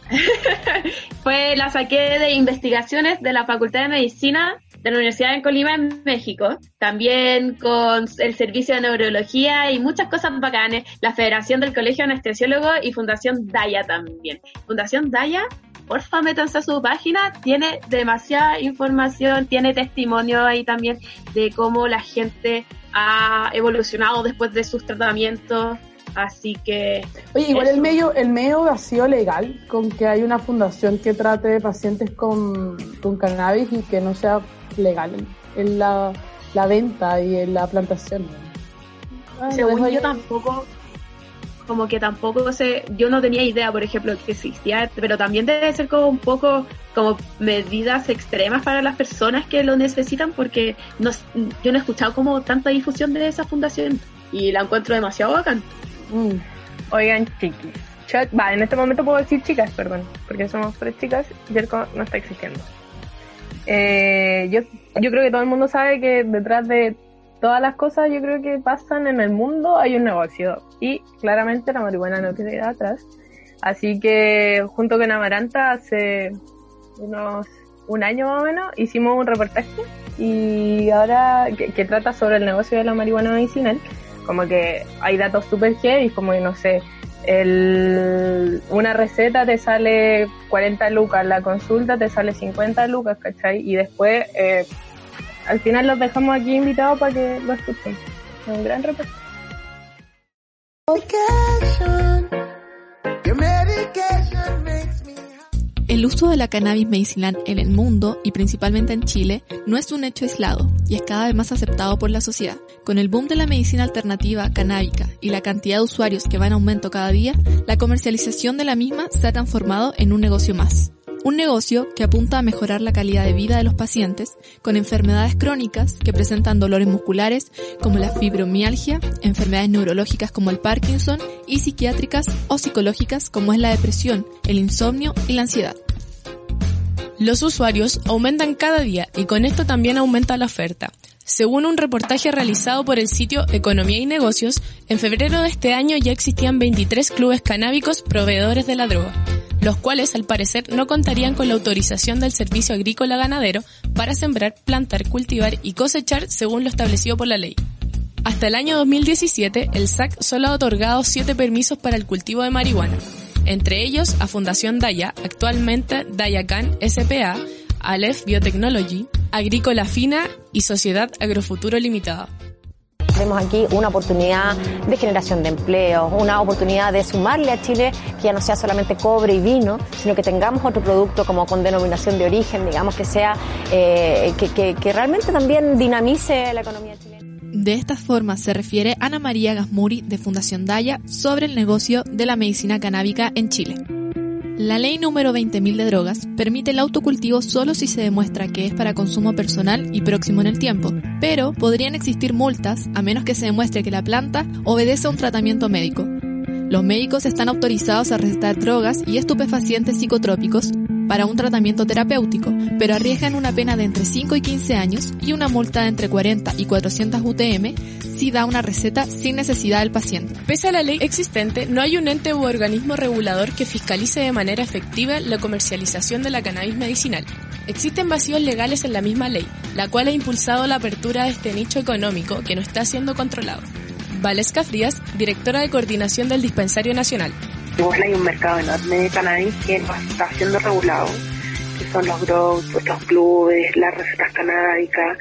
[LAUGHS] fue la saqué de investigaciones de la Facultad de Medicina de la Universidad de Colima en México, también con el Servicio de Neurología y muchas cosas bacanes, la Federación del Colegio Anestesiólogo y Fundación Daya también. Fundación Daya, porfa métanse a su página, tiene demasiada información, tiene testimonio ahí también de cómo la gente ha evolucionado después de sus tratamientos, Así que. Oye, igual el medio, el medio ha sido legal con que hay una fundación que trate de pacientes con, con cannabis y que no sea legal en la, la venta y en la plantación. Ah, Según yo tampoco, como que tampoco sé, yo no tenía idea, por ejemplo, que existía, pero también debe ser como un poco como medidas extremas para las personas que lo necesitan, porque no, yo no he escuchado como tanta difusión de esa fundación y la encuentro demasiado bacán. Mm. Oigan, chiquis. va, en este momento puedo decir chicas, perdón, porque somos tres chicas, Jerko no está existiendo. Eh, yo, yo creo que todo el mundo sabe que detrás de todas las cosas yo creo que pasan en el mundo hay un negocio y claramente la marihuana no tiene atrás. Así que junto con Amaranta hace unos un año más o menos hicimos un reportaje y ahora que trata sobre el negocio de la marihuana medicinal como que hay datos súper heavy, como que no sé, el, una receta te sale 40 lucas, la consulta te sale 50 lucas, ¿cachai? Y después, eh, al final los dejamos aquí invitados para que lo escuchen. Un gran reporte. El uso de la cannabis medicinal en el mundo y principalmente en Chile no es un hecho aislado y es cada vez más aceptado por la sociedad. Con el boom de la medicina alternativa canábica y la cantidad de usuarios que va en aumento cada día, la comercialización de la misma se ha transformado en un negocio más. Un negocio que apunta a mejorar la calidad de vida de los pacientes con enfermedades crónicas que presentan dolores musculares como la fibromialgia, enfermedades neurológicas como el Parkinson y psiquiátricas o psicológicas como es la depresión, el insomnio y la ansiedad. Los usuarios aumentan cada día y con esto también aumenta la oferta. Según un reportaje realizado por el sitio Economía y Negocios, en febrero de este año ya existían 23 clubes canábicos proveedores de la droga, los cuales al parecer no contarían con la autorización del Servicio Agrícola Ganadero para sembrar, plantar, cultivar y cosechar según lo establecido por la ley. Hasta el año 2017, el SAC solo ha otorgado 7 permisos para el cultivo de marihuana, entre ellos a Fundación Daya, actualmente Dayacan SPA, Aleph Biotechnology, Agrícola Fina y Sociedad Agrofuturo Limitada. Vemos aquí una oportunidad de generación de empleo, una oportunidad de sumarle a Chile que ya no sea solamente cobre y vino, sino que tengamos otro producto como con denominación de origen, digamos que sea, eh, que, que realmente también dinamice la economía chilena. De esta forma se refiere Ana María Gasmuri de Fundación Daya sobre el negocio de la medicina canábica en Chile. La ley número 20.000 de drogas permite el autocultivo solo si se demuestra que es para consumo personal y próximo en el tiempo, pero podrían existir multas a menos que se demuestre que la planta obedece a un tratamiento médico. Los médicos están autorizados a recetar drogas y estupefacientes psicotrópicos para un tratamiento terapéutico, pero arriesgan una pena de entre 5 y 15 años y una multa de entre 40 y 400 UTM si da una receta sin necesidad del paciente. Pese a la ley existente, no hay un ente u organismo regulador que fiscalice de manera efectiva la comercialización de la cannabis medicinal. Existen vacíos legales en la misma ley, la cual ha impulsado la apertura de este nicho económico que no está siendo controlado. Valesca Frías, directora de coordinación del Dispensario Nacional. Igual hay un mercado enorme de cannabis que no está siendo regulado que son los grows, los clubes, las recetas canábicas,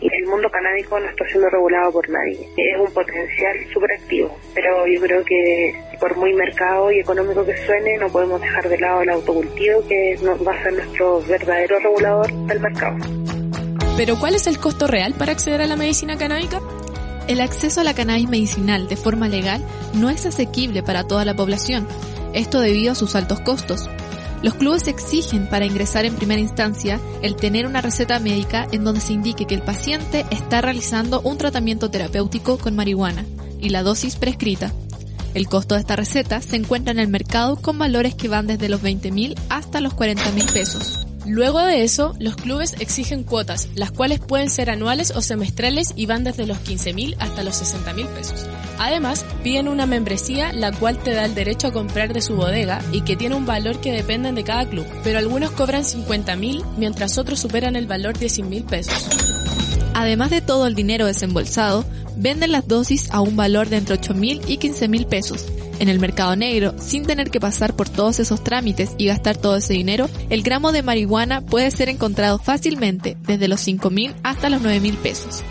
y el mundo canábico no está siendo regulado por nadie. Es un potencial súper activo, pero yo creo que por muy mercado y económico que suene, no podemos dejar de lado el autocultivo, que va a ser nuestro verdadero regulador del mercado. Pero ¿cuál es el costo real para acceder a la medicina canábica? El acceso a la cannabis medicinal de forma legal no es asequible para toda la población, esto debido a sus altos costos. Los clubes exigen para ingresar en primera instancia el tener una receta médica en donde se indique que el paciente está realizando un tratamiento terapéutico con marihuana y la dosis prescrita. El costo de esta receta se encuentra en el mercado con valores que van desde los 20 mil hasta los 40 mil pesos. Luego de eso, los clubes exigen cuotas, las cuales pueden ser anuales o semestrales y van desde los 15 mil hasta los 60 mil pesos. Además, piden una membresía la cual te da el derecho a comprar de su bodega y que tiene un valor que depende de cada club, pero algunos cobran 50 mil mientras otros superan el valor de 100 mil pesos. Además de todo el dinero desembolsado, venden las dosis a un valor de entre 8 mil y 15 mil pesos. En el mercado negro, sin tener que pasar por todos esos trámites y gastar todo ese dinero, el gramo de marihuana puede ser encontrado fácilmente desde los 5 mil hasta los 9 mil pesos.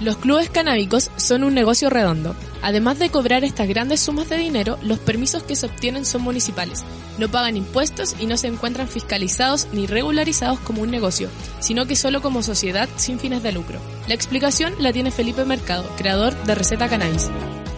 Los clubes canábicos son un negocio redondo. Además de cobrar estas grandes sumas de dinero, los permisos que se obtienen son municipales. No pagan impuestos y no se encuentran fiscalizados ni regularizados como un negocio, sino que solo como sociedad sin fines de lucro. La explicación la tiene Felipe Mercado, creador de Receta Cannabis.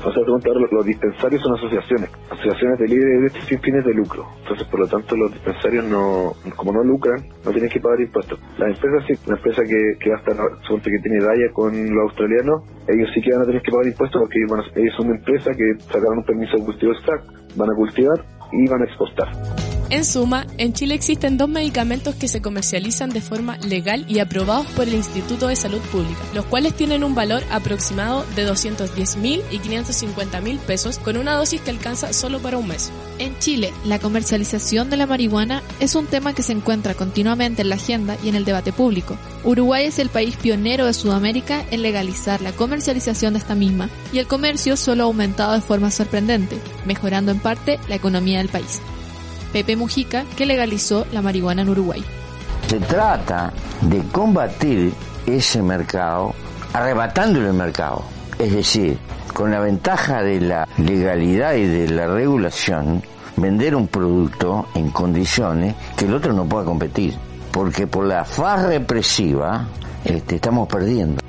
O sea, los, dispensarios son asociaciones, asociaciones de libre sin fines de lucro. Entonces, por lo tanto, los dispensarios no, como no lucran, no tienen que pagar impuestos. La empresa sí, la empresa que, que va a estar, que tiene Daya con los australianos, ellos sí que van a tener que pagar impuestos porque ellos son una empresa que sacaron un permiso de cultivo exacto, van a cultivar y van a exportar. En suma, en Chile existen dos medicamentos que se comercializan de forma legal y aprobados por el Instituto de Salud Pública, los cuales tienen un valor aproximado de 210 mil y 550 mil pesos con una dosis que alcanza solo para un mes. En Chile, la comercialización de la marihuana es un tema que se encuentra continuamente en la agenda y en el debate público. Uruguay es el país pionero de Sudamérica en legalizar la comercialización de esta misma y el comercio solo ha aumentado de forma sorprendente, mejorando en parte la economía del país. Pepe Mujica, que legalizó la marihuana en Uruguay. Se trata de combatir ese mercado arrebatándole el mercado. Es decir, con la ventaja de la legalidad y de la regulación, vender un producto en condiciones que el otro no pueda competir. Porque por la faz represiva este, estamos perdiendo.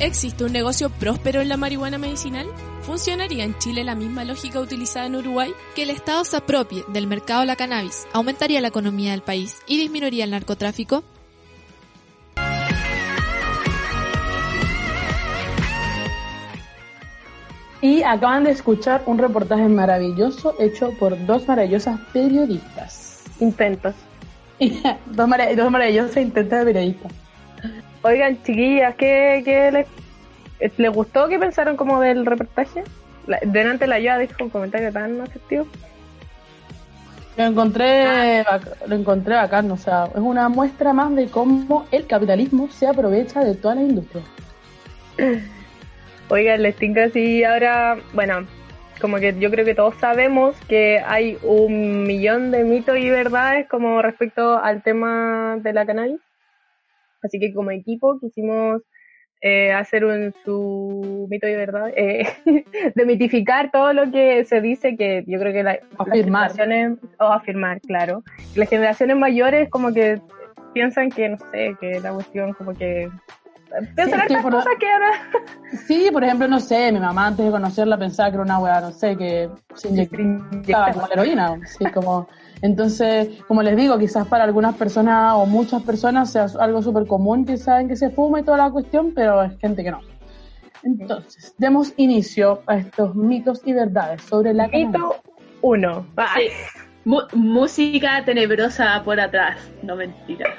¿Existe un negocio próspero en la marihuana medicinal? ¿Funcionaría en Chile la misma lógica utilizada en Uruguay? Que el Estado se apropie del mercado de la cannabis aumentaría la economía del país y disminuiría el narcotráfico. Y acaban de escuchar un reportaje maravilloso hecho por dos maravillosas periodistas. Intentos. [LAUGHS] dos, dos maravillosas intentos de periodistas. Oigan, chiquillas, ¿qué, qué les, les, gustó? ¿Qué pensaron como del reportaje? La, delante la Yoa dijo un comentario tan afectivo. Lo encontré, lo encontré bacán, o sea, es una muestra más de cómo el capitalismo se aprovecha de toda la industria. [CLEARS THROAT] Oigan, les tinca así ahora, bueno, como que yo creo que todos sabemos que hay un millón de mitos y verdades como respecto al tema de la cannabis. Así que como equipo quisimos eh, hacer un, su mito de verdad, eh, [LAUGHS] demitificar todo lo que se dice, que yo creo que la, afirmar. las generaciones, o afirmar, claro, las generaciones mayores como que piensan que, no sé, que la cuestión como que... Piensan Sí, sí, por- cosas que ahora... [LAUGHS] Sí, por ejemplo, no sé, mi mamá antes de conocerla pensaba que era una weá, no sé, que se inyectaba como heroína. Sí, como, entonces, como les digo, quizás para algunas personas o muchas personas sea algo súper común que saben que se fuma y toda la cuestión, pero hay gente que no. Entonces, demos inicio a estos mitos y verdades sobre la Mito uno. Sí. Mu- música tenebrosa por atrás, no mentira.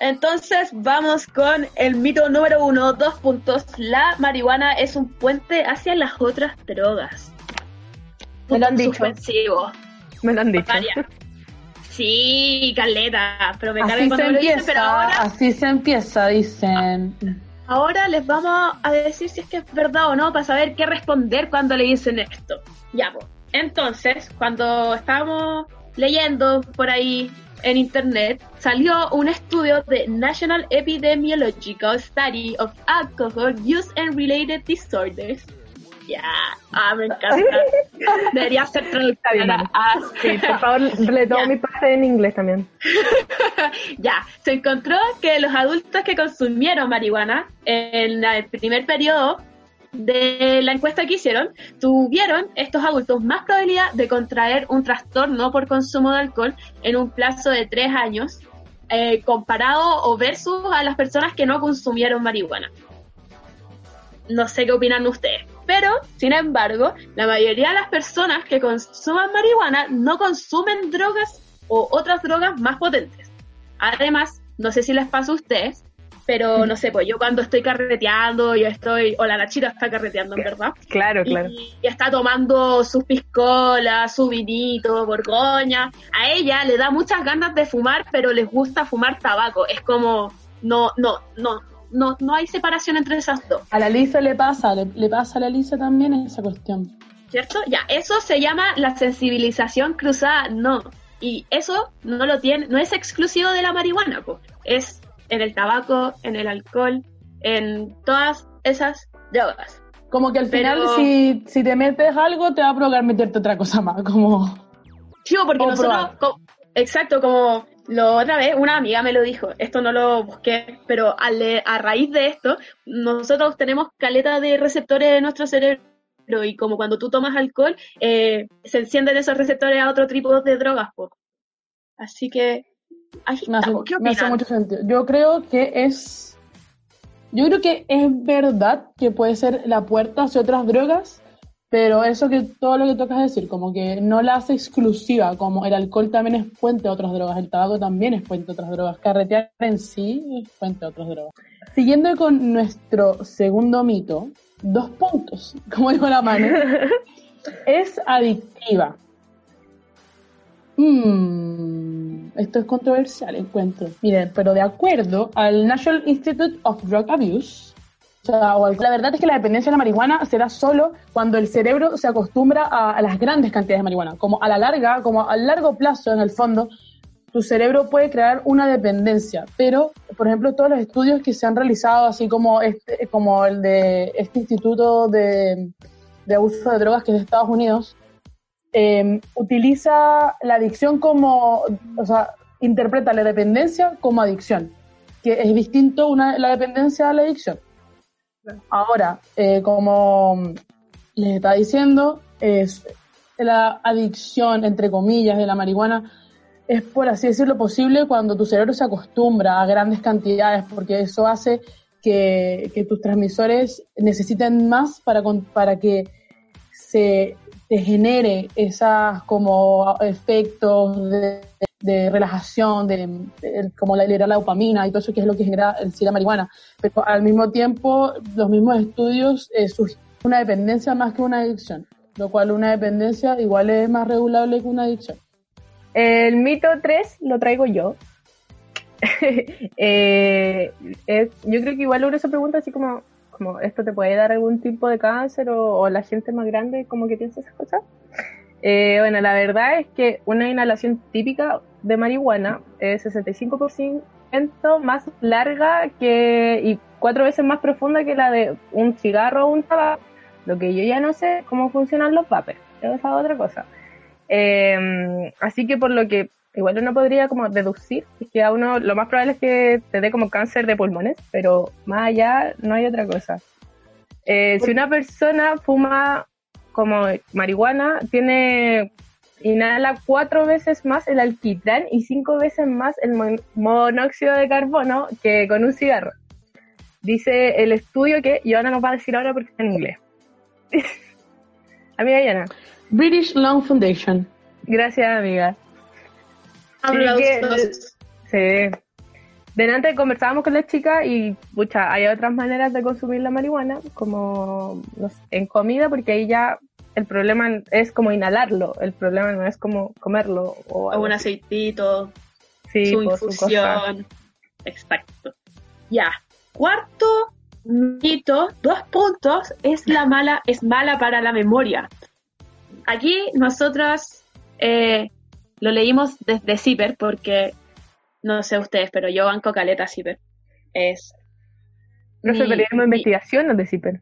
Entonces vamos con el mito número uno, dos puntos. La marihuana es un puente hacia las otras drogas. Me lo han dicho. Suspensivo. Me lo han dicho. Varias. Sí, caleta, pero me Así se lo dicen, empieza, pero ahora, así se empieza, dicen. ahora les vamos a decir si es que es verdad o no para saber qué responder cuando le dicen esto. Ya, pues. Entonces, cuando estábamos leyendo por ahí en internet salió un estudio de National Epidemiological Study of Alcohol Use and Related Disorders. Ya, ah, me encanta. Debería ser traductora. Ah, Sí, por favor, le tomo mi parte en inglés también. [LAUGHS] ya, se encontró que los adultos que consumieron marihuana en el primer periodo de la encuesta que hicieron, tuvieron estos adultos más probabilidad de contraer un trastorno por consumo de alcohol en un plazo de tres años, eh, comparado o versus a las personas que no consumieron marihuana. No sé qué opinan ustedes, pero sin embargo, la mayoría de las personas que consuman marihuana no consumen drogas o otras drogas más potentes. Además, no sé si les pasa a ustedes, pero no sé, pues yo cuando estoy carreteando, yo estoy, o la Nachita está carreteando, en verdad. Claro, claro. Y, y está tomando sus piscolas, su vinito, borgoña. A ella le da muchas ganas de fumar, pero les gusta fumar tabaco. Es como, no, no, no, no, no hay separación entre esas dos. A la Lisa le pasa, le, le pasa a la Lisa también esa cuestión. ¿Cierto? Ya, eso se llama la sensibilización cruzada, no. Y eso no lo tiene, no es exclusivo de la marihuana, po. es en el tabaco, en el alcohol, en todas esas drogas. Como que al final, Pero- si, si te metes algo, te va a provocar meterte otra cosa más. Como. Sí, porque nosotros, probar. co- exacto, como lo otra vez, una amiga me lo dijo, esto no lo busqué, pero al le- a raíz de esto, nosotros tenemos caleta de receptores de nuestro cerebro y como cuando tú tomas alcohol, eh, se encienden esos receptores a otro tipo de drogas. po. Así que, ahí Me hace. ¿Qué me hace mucho sentido. Yo creo que es. Yo creo que es verdad que puede ser la puerta hacia otras drogas, pero eso que todo lo que tocas decir, como que no la hace exclusiva, como el alcohol también es fuente de otras drogas, el tabaco también es fuente de otras drogas, carretear en sí es fuente de otras drogas. Siguiendo con nuestro segundo mito, dos puntos, [LAUGHS] como dijo la mano, [LAUGHS] es adictiva. Mm, esto es controversial, encuentro. Miren, pero de acuerdo al National Institute of Drug Abuse, sea, o la verdad es que la dependencia de la marihuana se da solo cuando el cerebro se acostumbra a, las grandes cantidades de marihuana. Como a la larga, como a largo plazo, en el fondo, tu cerebro puede crear una dependencia. Pero, por ejemplo, todos los estudios que se han realizado, así como este, como el de este instituto de, abuso de drogas que es de Estados Unidos, eh, utiliza la adicción como, o sea, interpreta la dependencia como adicción, que es distinto una, la dependencia a la adicción. Ahora, eh, como les está diciendo, es la adicción, entre comillas, de la marihuana. Es, por así decirlo, posible cuando tu cerebro se acostumbra a grandes cantidades, porque eso hace que, tus transmisores necesiten más para, para que se te genere esas como efectos de, de relajación, de, de- como la, la dopamina y todo eso que es lo que genera el sí la marihuana. Pero al mismo tiempo, los mismos estudios eh, sugieren una dependencia más que una adicción, lo cual una dependencia igual es más regulable que una adicción. El mito 3 lo traigo yo. [LAUGHS] Eh, yo creo que igual uno se pregunta así como, como ¿esto te puede dar algún tipo de cáncer o, o la gente más grande como que piensa esas cosas? Eh, bueno, la verdad es que una inhalación típica de marihuana es 65% más larga que y cuatro veces más profunda que la de un cigarro o un tabaco. Lo que yo ya no sé cómo funcionan los vapers. Esa es otra cosa. Eh, así que por lo que igual uno podría como deducir es que a uno lo más probable es que te dé como cáncer de pulmones, pero más allá no hay otra cosa. Eh, si una persona fuma como marihuana, tiene inhala cuatro veces más el alquitrán y cinco veces más el mon- monóxido de carbono que con un cigarro. Dice el estudio que Joana nos va a decir ahora porque está en inglés. [LAUGHS] Amiga Joana. British Lung Foundation. Gracias, amiga. Sí, Aplausos. que- sí. Delante conversábamos con la chica y, pucha, hay otras maneras de consumir la marihuana, como no sé, en comida, porque ahí ya el problema es como inhalarlo, el problema no es como comerlo. O, O un aceitito, Sí, su infusión. Exacto. Ya. Cuarto mito, dos puntos, es la mala, es mala para la memoria. Aquí nosotros eh, lo leímos desde CIPER porque, no sé ustedes, pero yo banco caleta CIPER. Es... Profe, mi- de mi- investigación no de CIPER.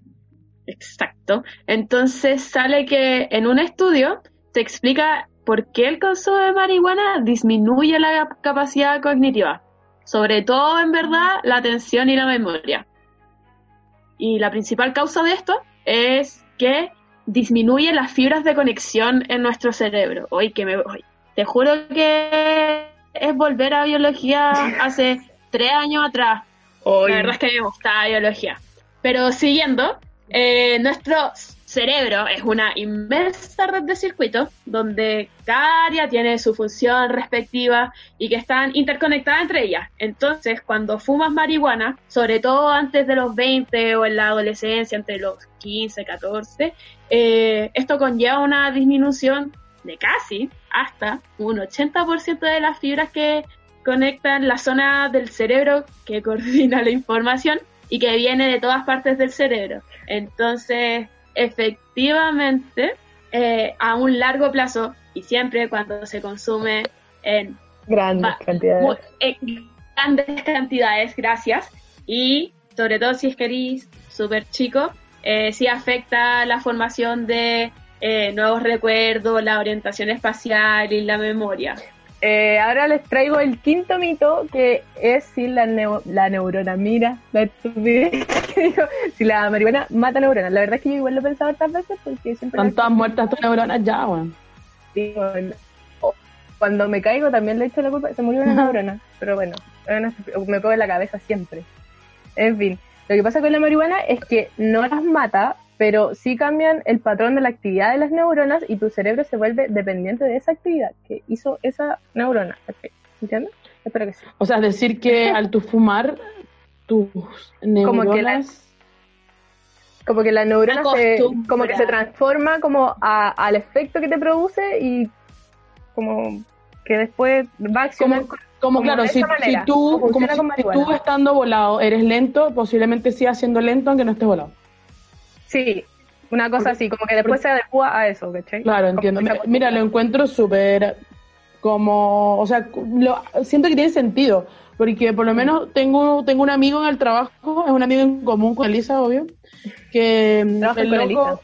Exacto. Entonces sale que en un estudio se explica por qué el consumo de marihuana disminuye la capacidad cognitiva. Sobre todo, en verdad, la atención y la memoria. Y la principal causa de esto es que disminuye las fibras de conexión en nuestro cerebro. Hoy que me voy. Te juro que es volver a biología hace [LAUGHS] tres años atrás. Hoy. La verdad es que me gustaba biología. Pero siguiendo, eh, nuestro cerebro es una inmensa red de circuitos donde cada área tiene su función respectiva y que están interconectadas entre ellas. Entonces, cuando fumas marihuana, sobre todo antes de los 20 o en la adolescencia, entre los 15, 14, eh, esto conlleva una disminución de casi hasta un 80% de las fibras que conectan la zona del cerebro que [LAUGHS] coordina la información y que viene de todas partes del cerebro. Entonces, efectivamente, eh, a un largo plazo y siempre cuando se consume en Grandes cantidades. en grandes cantidades, gracias, y sobre todo si es que eres súper chico, eh, sí afecta la formación de eh, nuevos recuerdos, la orientación espacial y la memoria. Eh, ahora les traigo el quinto mito, que es si la, la neurona, mira, la estupidez [LAUGHS] que digo, si la marihuana mata neuronas. La verdad es que yo igual lo he pensado otras veces porque siempre... Están todas muertas tus neuronas ya, weón. Bueno. Cuando me caigo también le echo la culpa, se murió una [LAUGHS] neurona, pero bueno, me pego en la cabeza siempre. En fin, lo que pasa con la marihuana es que no las mata, pero sí cambian el patrón de la actividad de las neuronas y tu cerebro se vuelve dependiente de esa actividad que hizo esa neurona. ¿Entiendes? Espero que sí. O sea, decir que [LAUGHS] al tu fumar, tus neuronas... Como que la- Como que la neurona se, como que se transforma como a- al efecto que te produce y como que después va a accionar Como, como claro, de si, manera. si tú, como si marihuana. tú estando volado eres lento, posiblemente sigas siendo lento aunque no estés volado. Sí, una cosa así, como que después se adecua a eso, ¿cachai? Claro, entiendo. Mira, mira, lo encuentro súper como, o sea, lo, siento que tiene sentido, porque por lo menos tengo tengo un amigo en el trabajo, es un amigo en común con Elisa, obvio, que mm, ¿Trabajas el con loco, Elisa?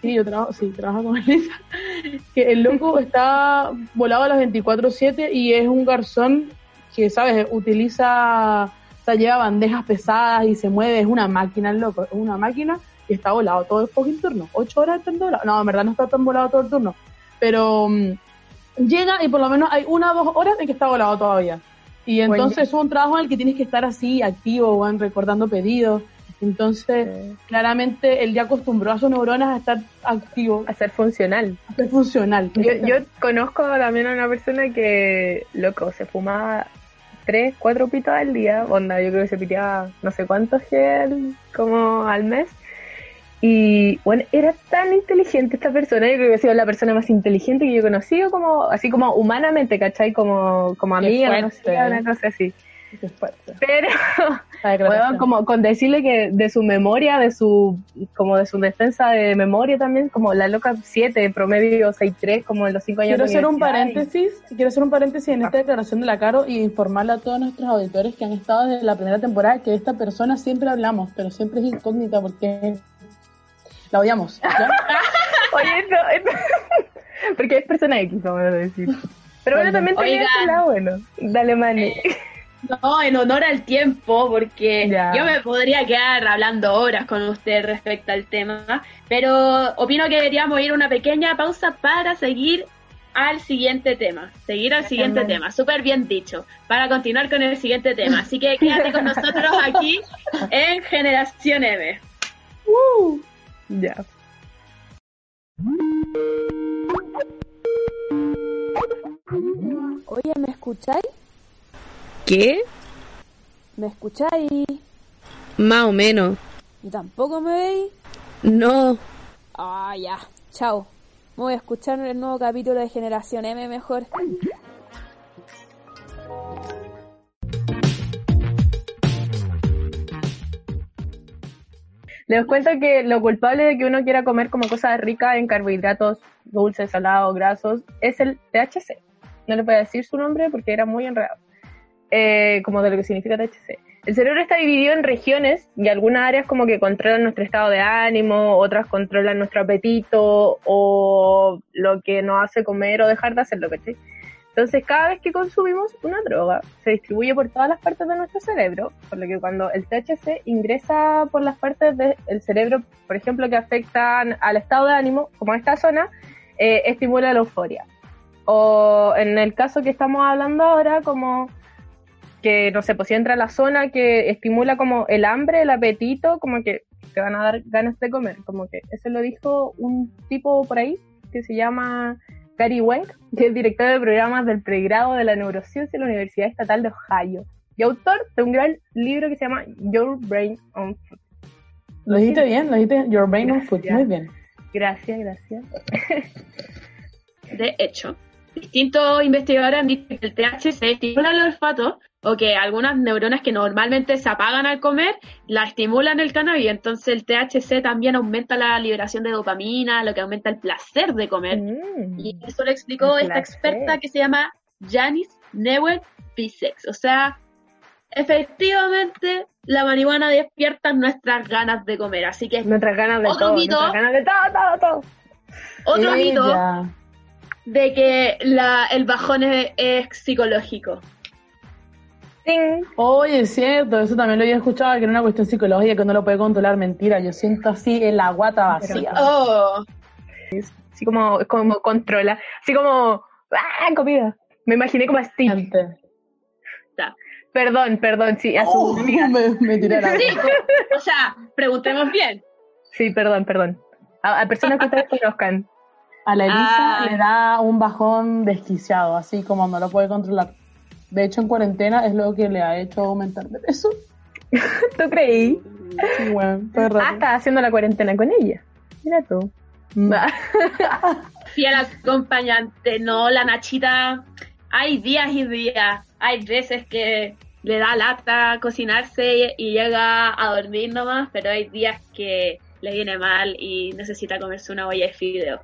sí, yo trabajo, sí, trabajo con Elisa, [LAUGHS] que el loco [LAUGHS] está volado a las 24/7 y es un garzón que, sabes, utiliza, o sea, lleva bandejas pesadas y se mueve, es una máquina el loco, es una máquina y está volado todo el fucking turno. Ocho horas está volado. No, en verdad no está tan volado todo el turno. Pero mm, llega y por lo menos hay una o dos horas en que está volado todavía. Y entonces es un trabajo en el que tienes que estar así, activo, van recordando pedidos. Entonces, claramente él ya acostumbró a sus neuronas a estar activo. A ser funcional. A ser funcional. Yo, yo conozco también a una persona que, loco, se fumaba tres, cuatro pitos al día, onda, yo creo que se piteaba no sé cuántos gel como al mes. Y bueno, era tan inteligente esta persona, yo creo que ha sido la persona más inteligente que yo he conocido, como, así como humanamente, ¿cachai? Como, como amiga, fuerte. conocida, una cosa así. Pero, [LAUGHS] bueno, como con decirle que de su memoria, de su, como de su defensa de memoria también, como la loca 7, promedio 6-3, como en los 5 años Quiero hacer un paréntesis, quiero hacer un paréntesis en esta declaración de la Caro y informarle a todos nuestros auditores que han estado desde la primera temporada que esta persona siempre hablamos, pero siempre es incógnita porque la odiamos. ¿ya? [LAUGHS] Oye, esto, esto- [LAUGHS] porque es persona X, vamos a decir. Pero bueno, también tenía ese lado bueno. Dale, Mani. No, en honor al tiempo, porque Ya. yo me podría quedar hablando horas con usted respecto al tema, pero opino que deberíamos ir a una pequeña pausa para seguir al siguiente tema. Seguir al siguiente tema, súper bien dicho, para continuar con el siguiente tema. Así que quédate con nosotros aquí [LAUGHS] en Generación M. Ya. Oye, ¿me escucháis? ¿Qué? ¿Me escucháis? Más o menos. ¿Y tampoco me veis? No. Ah, ya. Chao. Me voy a escuchar el nuevo capítulo de Generación M mejor. Les cuento que lo culpable de que uno quiera comer como cosas ricas en carbohidratos, dulces, salados, grasos, es el THC. no le voy a decir su nombre porque era muy enredado, eh, como de lo que significa THC. El cerebro está dividido en regiones y algunas áreas como que controlan nuestro estado de ánimo, otras controlan nuestro apetito o lo que nos hace comer o dejar de hacerlo, ¿cachai? Entonces, cada vez que consumimos una droga, se distribuye por todas las partes de nuestro cerebro, por lo que cuando el THC ingresa por las partes del cerebro, por ejemplo, que afectan al estado de ánimo, como esta zona, eh, estimula la euforia. O en el caso que estamos hablando ahora, como que, no sé, pues si entra la zona que estimula como el hambre, el apetito, como que te van a dar ganas de comer. Como que eso lo dijo un tipo por ahí que se llama Gary Wenk, que es director de programas del pregrado de la neurociencia de la Universidad Estatal de Ohio y autor de un gran libro que se llama Your Brain on Food. Lo dijiste bien, lo dijiste Your Brain on Food, muy bien. Gracias, gracias. De hecho, distintos investigadores han dicho que el THC estimula el olfato o que algunas neuronas que normalmente se apagan al comer la estimulan el cannabis. Entonces el THC también aumenta la liberación de dopamina, lo que aumenta el placer de comer. Mm. y eso lo explicó esta experta que se llama Janice Newell Bisex. O sea, efectivamente la marihuana despierta nuestras ganas de comer. Así que nuestras ganas de otro todo, mito, nuestras ganas de todo, todo, todo. otro Ella. mito de que la, el bajón es, es psicológico. Oye, es cierto, eso también lo había escuchado, que era una cuestión psicológica que no lo puede controlar. Mentira, yo siento así en la guata vacía. Oh. Así como, como controla. Así como, ¡ah! Comida. Me imaginé como Steve. Perdón, perdón, sí, a su Oh, amiga. me, me tiré a la Sí, o sea, preguntemos bien. Sí, perdón, perdón. A, a personas que ustedes [LAUGHS] conozcan. A la Elisa Ah. le da un bajón desquiciado, así como no lo puede controlar. De hecho, en cuarentena es lo que le ha hecho aumentar de peso. [LAUGHS] ¿Tú creí? Bueno. Ah, estaba haciendo la cuarentena con ella. Mira tú. Mm. [LAUGHS] Fiel acompañante, no, la Nachita. Hay días y días. Hay veces que le da lata cocinarse y llega a dormir nomás, pero hay días que le viene mal y necesita comerse una olla de fideo.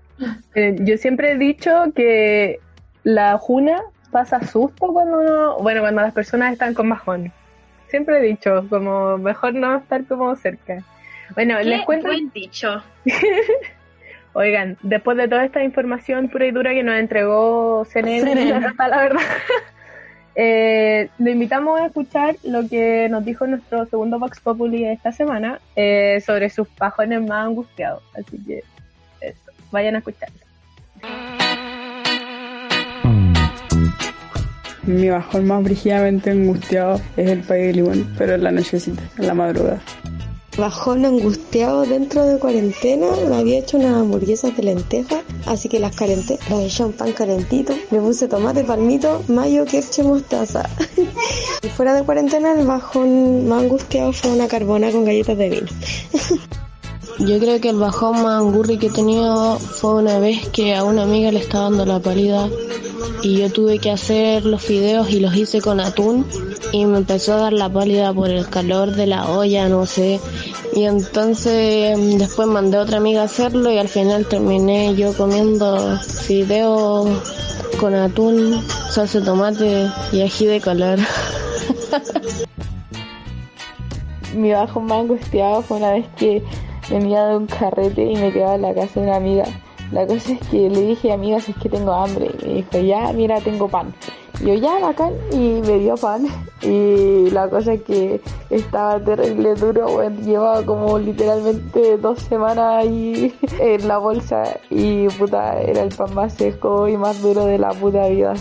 Eh, yo siempre he dicho que la juna pasa susto cuando uno, bueno, cuando las personas están con bajón. Siempre he dicho, como mejor no estar como cerca. Bueno, Qué les cuento. buen dicho. [LAUGHS] Oigan, después de toda esta información pura y dura que nos entregó CNN, [LAUGHS] la verdad, [LAUGHS] eh, le invitamos a escuchar lo que nos dijo nuestro segundo Vox Populi esta semana eh, sobre sus bajones más angustiados. Así que eso, vayan a escucharlo. Mi bajón más brígidamente angustiado es el pay de limón, pero en la nochecita, en la madrugada. Bajón angustiado dentro de cuarentena, me había hecho unas hamburguesas de lentejas, así que las calenté, las eché un pan calentito, le puse tomate, palmito, mayo, ketchup, mostaza. [LAUGHS] y fuera de cuarentena, el bajón más angustiado fue una carbona con galletas de vino. [LAUGHS] Yo creo que el bajón más angurri que he tenido fue una vez que a una amiga le estaba dando la pálida y yo tuve que hacer los fideos y los hice con atún y me empezó a dar la pálida por el calor de la olla, no sé. Y entonces mm, después mandé a otra amiga a hacerlo y al final terminé yo comiendo fideos con atún, salsa de tomate y ají de color. [LAUGHS] Mi bajo más angustiado fue una vez que venía de un carrete y me quedaba en la casa de una amiga. La cosa es que le dije, amiga, si es que tengo hambre. Y me dijo, ya, mira, tengo pan. Y yo, ya, bacán. Y me dio pan. Y la cosa es que estaba terrible duro, bueno, llevaba como literalmente dos semanas ahí [LAUGHS] en la bolsa. Y puta, era el pan más seco y más duro de la puta vida.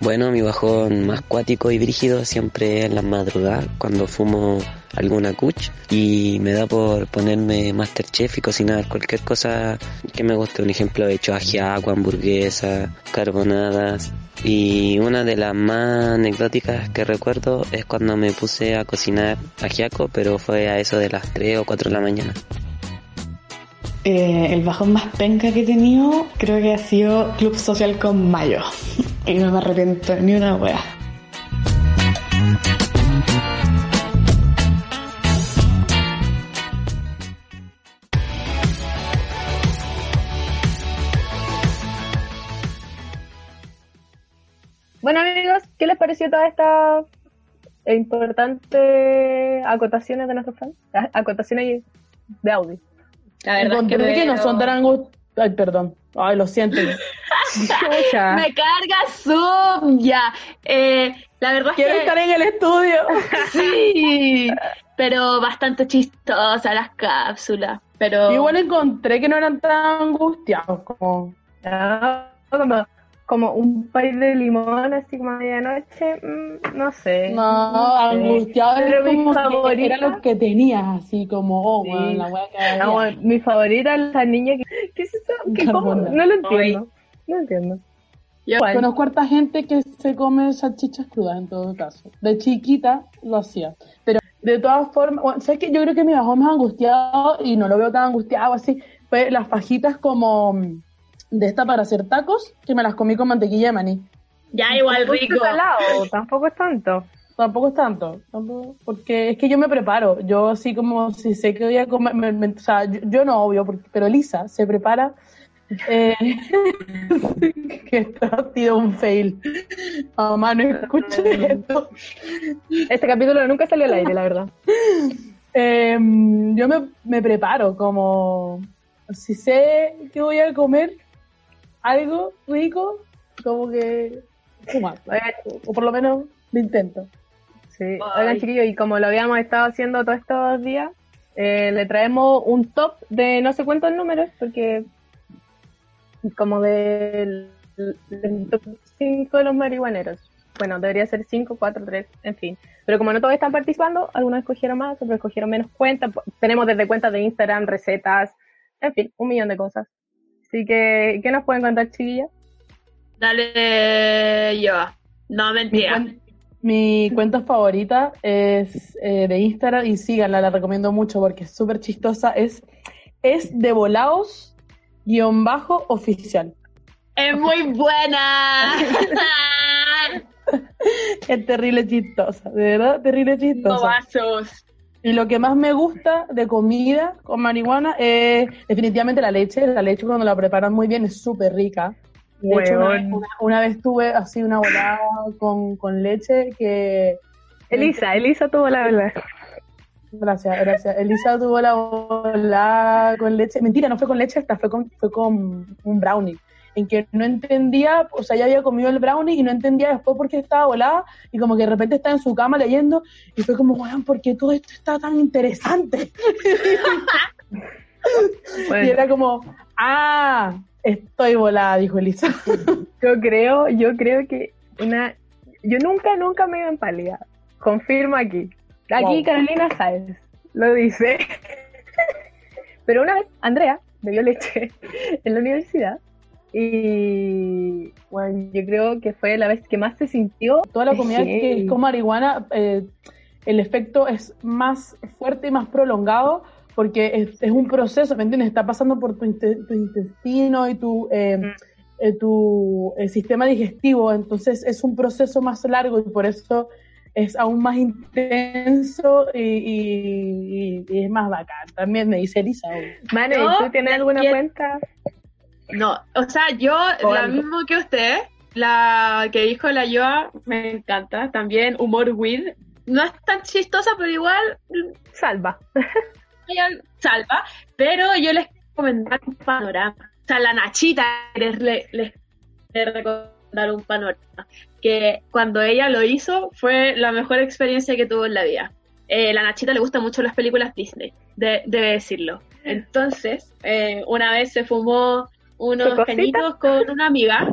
Bueno, mi bajón más cuático y brígido siempre en las madrugadas, cuando fumo alguna cuch y me da por ponerme Masterchef y cocinar cualquier cosa que me guste. Un ejemplo, he hecho ajiaco, hamburguesas, carbonadas. Y una de las más anecdóticas que recuerdo es cuando me puse a cocinar ajiaco, pero fue a eso de las 3 o 4 de la mañana. Eh, el bajón más penca que he tenido creo que ha sido Club Social con Mayo. [LAUGHS] y no me arrepiento ni una wea. Bueno, amigos, ¿qué les pareció toda esta importante acotaciones de nuestros fans? Ah, Acotaciones de audio. La verdad es que, Encontré que, no son tan angust... Ay, perdón. Ay, lo siento. [LAUGHS] Me carga Zoom, ya. Eh, la verdad Quiero es que... estar en el estudio. [LAUGHS] sí, pero bastante chistosa las cápsulas. Pero... Igual encontré que no eran tan angustiados como... Ah, como, un pay de limón, así como a medianoche, mm, no sé. No, sé. angustiados Pero es mi como que favorita, era lo que tenías, así como, oh, Sí. weón, la wea que había. Ah, bueno, mi favorita es la niña que... ¿Qué es eso? ¿Qué, cómo? No lo entiendo. No entiendo. Yo ¿Cuál? conozco harta gente que se come salchichas crudas en todo caso. De chiquita lo hacía. Pero de todas formas, bueno, ¿sabes qué? Yo creo que mi bajón más angustiado, y no lo veo tan angustiado así, fue las fajitas como mm, de esta para hacer tacos, que me las comí con mantequilla de maní. Ya igual Tampoco rico. es salado, tampoco es tanto. Tampoco es tanto, tampoco- porque es que yo me preparo. Yo así como si sé que voy a comer, me- me- o sea, yo, yo no obvio, porque, pero Elisa se prepara. Eh, [LAUGHS] que esto ha sido un fail. Mamá, no escuché esto. Este capítulo nunca salió al aire, la verdad. [LAUGHS] Em, yo me, me preparo como si sé que voy a comer algo rico, como que fumar. O por lo menos lo intento. Sí. Oigan, chiquillos, y como lo habíamos estado haciendo todos estos días, eh, le traemos un top de no sé cuántos números, porque como del, del top 5 de los marihuaneros. Bueno, debería ser 5, 4, 3, en fin. Pero como no todos están participando, algunos escogieron más, otros escogieron menos cuentas. Tenemos desde cuentas de Instagram, recetas, en fin, un millón de cosas. Así que, ¿qué nos pueden contar, chiquillas? Dale yo. No, mentira. Mi cuenta favorita es eh, de Instagram y síganla, la recomiendo mucho porque es súper chistosa. Es, es de volados guion bajo oficial. Es muy buena. [LAUGHS] Es terrible chistosa, de verdad, terrible chistosa. Bobazos. Y lo que más me gusta de comida con marihuana es definitivamente la leche. La leche cuando la preparan muy bien es súper rica. De hecho, una vez, Huevón. una- una vez tuve así una volada con, con leche que... Elisa, Elisa tuvo la verdad. Gracias, gracias. Elisa tuvo la volada con leche. Mentira, no fue con leche, hasta fue con, fue con un brownie. En que no entendía, o sea, ya había comido el brownie y no entendía después por qué estaba volada. Y como que de repente estaba en su cama leyendo y fue como, ¿por qué todo esto está tan interesante? [LAUGHS] Y era como, ah, estoy volada, dijo Elisa. [LAUGHS] Yo creo, yo creo que una, yo nunca, nunca me iba en pálida. Confirmo aquí. Aquí Wow. Carolina Sáenz lo dice. [LAUGHS] Pero una vez Andrea bebió leche en la universidad y bueno, yo creo que fue la vez que más se sintió Toda la comida que heavy. es con marihuana, eh, el efecto es más fuerte y más prolongado porque es, es un proceso, ¿me entiendes? Está pasando por tu, tu intestino y tu, eh, eh, tu eh, sistema digestivo, entonces es un proceso más largo y por eso es aún más intenso y, y- y- y es más bacán. También me dice Elisa. Mane, ¿tú tienes alguna cuenta? No, o sea, yo, O la algo. mismo que usted, la que dijo la Yoa, me encanta. También humor weed. No es tan chistosa, pero igual Salva. [LAUGHS] salva. Pero yo les recomendar un panorama. O sea, la Nachita les, les, les les recomendar un panorama. Que cuando ella lo hizo fue la mejor experiencia que tuvo en la vida. Eh, la Nachita le gustan mucho las películas Disney, de- debe decirlo. Entonces, eh, una vez se fumó unos cañitos con una amiga,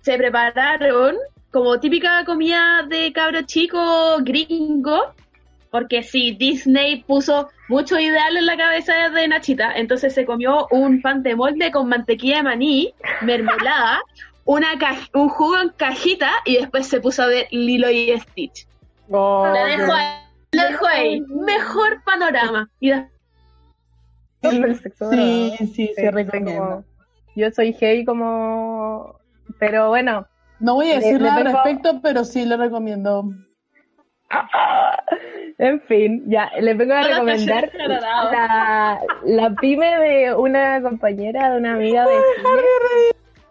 se prepararon como típica comida de cabro chico gringo, porque sí, Disney puso mucho ideal en la cabeza de Nachita, entonces se comió un pan de molde con mantequilla de maní, mermelada, [LAUGHS] una caj- un jugo en cajita y después se puso a ver Lilo y Stitch. Oh, Lo dejo ahí, lo dejo ahí. Mejor panorama. Y Sí, dorado. sí, se recomienda. Yo soy gay como... Pero bueno. No voy a decir nada al respecto, pero sí le recomiendo. [LAUGHS] En fin, ya, les vengo a Hola, recomendar la, la pyme de una compañera, de una amiga de.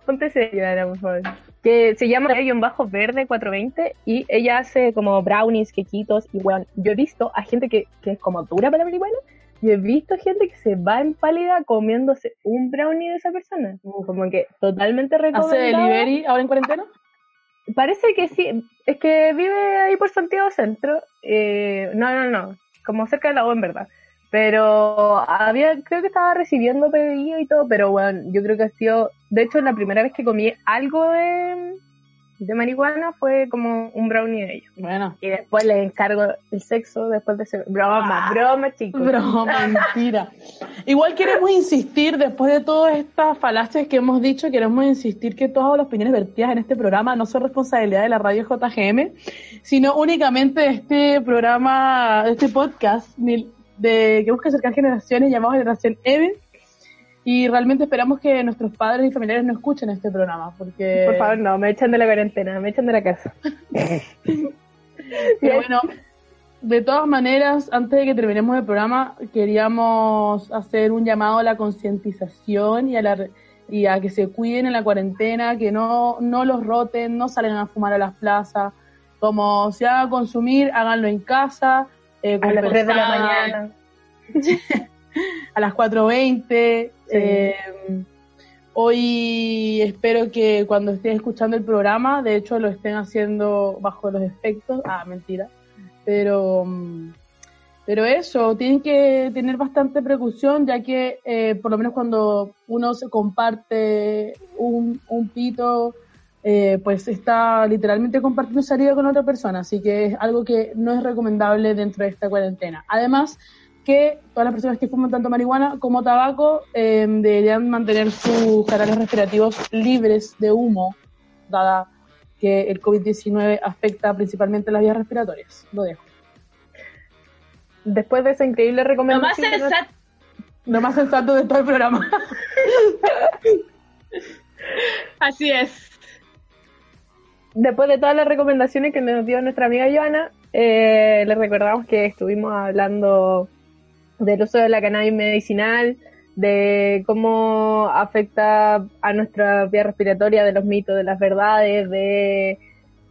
Ponte serio, por favor. que se llama un bajo verde 420 y ella hace como brownies, quequitos y bueno, yo he visto a gente que, que es como dura para la marihuana y he visto gente que se va en pálida comiéndose un brownie de esa persona. Como que totalmente recomendado. ¿Hace delivery ahora en cuarentena? Parece que sí. Es que vive ahí por Santiago Centro. Eh, no, no, no. Como cerca de la U en verdad. Pero había, creo que estaba recibiendo pedido y todo, pero bueno, yo creo que ha sido, de hecho, la primera vez que comí algo de, de marihuana fue como un brownie de ellos. Bueno. Y después les encargo el sexo después de ese broma, broma, chicos. Broma, [LAUGHS] mentira. Igual queremos insistir, después de todas estas falacias que hemos dicho, queremos insistir que todas las opiniones vertidas en este programa no son responsabilidad de la radio JGM, sino únicamente de este programa, de este podcast de que busca acercar generaciones llamado Generación M y realmente esperamos que nuestros padres y familiares no escuchen este programa, porque... Por favor, no, me echan de la cuarentena, me echan de la casa. [LAUGHS] Pero bueno, de todas maneras, antes de que terminemos el programa, queríamos hacer un llamado a la concientización y a la y a que se cuiden en la cuarentena, que no, no los roten, no salgan a fumar a las plazas, como se haga consumir, háganlo en casa, eh, a las 3 de la mañana. [LAUGHS] a las 4.20. Eh, hoy espero que cuando estén escuchando el programa, de hecho lo estén haciendo bajo los efectos. Ah, mentira. Pero, pero eso, tienen que tener bastante precaución, ya que eh, por lo menos cuando uno se comparte un, un pito, eh, pues está literalmente compartiendo salida con otra persona, así que es algo que no es recomendable dentro de esta cuarentena. Además, que todas las personas que fuman tanto marihuana como tabaco eh, deberían mantener sus canales respirativos libres de humo, dada que el COVID-19 afecta principalmente las vías respiratorias. Lo dejo. Después de esa increíble recomendación... Lo más sensato, lo más sensato de todo el programa. [LAUGHS] Así es. Después de todas las recomendaciones que nos dio nuestra amiga Joana, eh, les recordamos que estuvimos hablando del uso de la cannabis medicinal, de cómo afecta a nuestra vía respiratoria, de los mitos, de las verdades, de...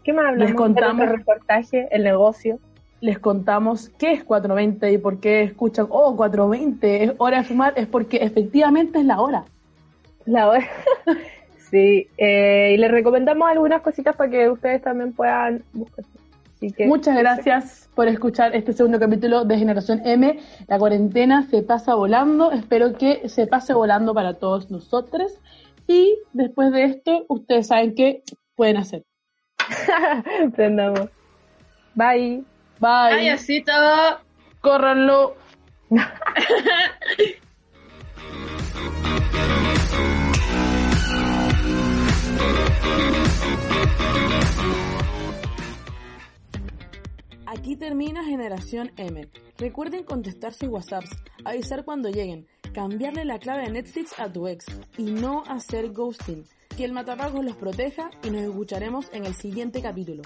¿Qué más hablamos? Les contamos el reportaje, el negocio. Les contamos qué es 420 y por qué escuchan, oh, 420, es hora de fumar, es porque efectivamente es la hora. La hora. [LAUGHS] sí, eh, y les recomendamos algunas cositas para que ustedes también puedan buscar. Muchas gracias por escuchar este segundo capítulo de Generación M. La cuarentena se pasa volando. Espero que se pase volando para todos nosotros. Y después de esto, ustedes saben qué pueden hacer. [LAUGHS] Prendamos. Bye. Bye. Adiósito. Córranlo. [LAUGHS] Aquí termina Generación M. Recuerden contestar sus WhatsApps, avisar cuando lleguen, cambiarle la clave de Netflix a tu ex y no hacer ghosting. Que el matapagos los proteja y nos escucharemos en el siguiente capítulo.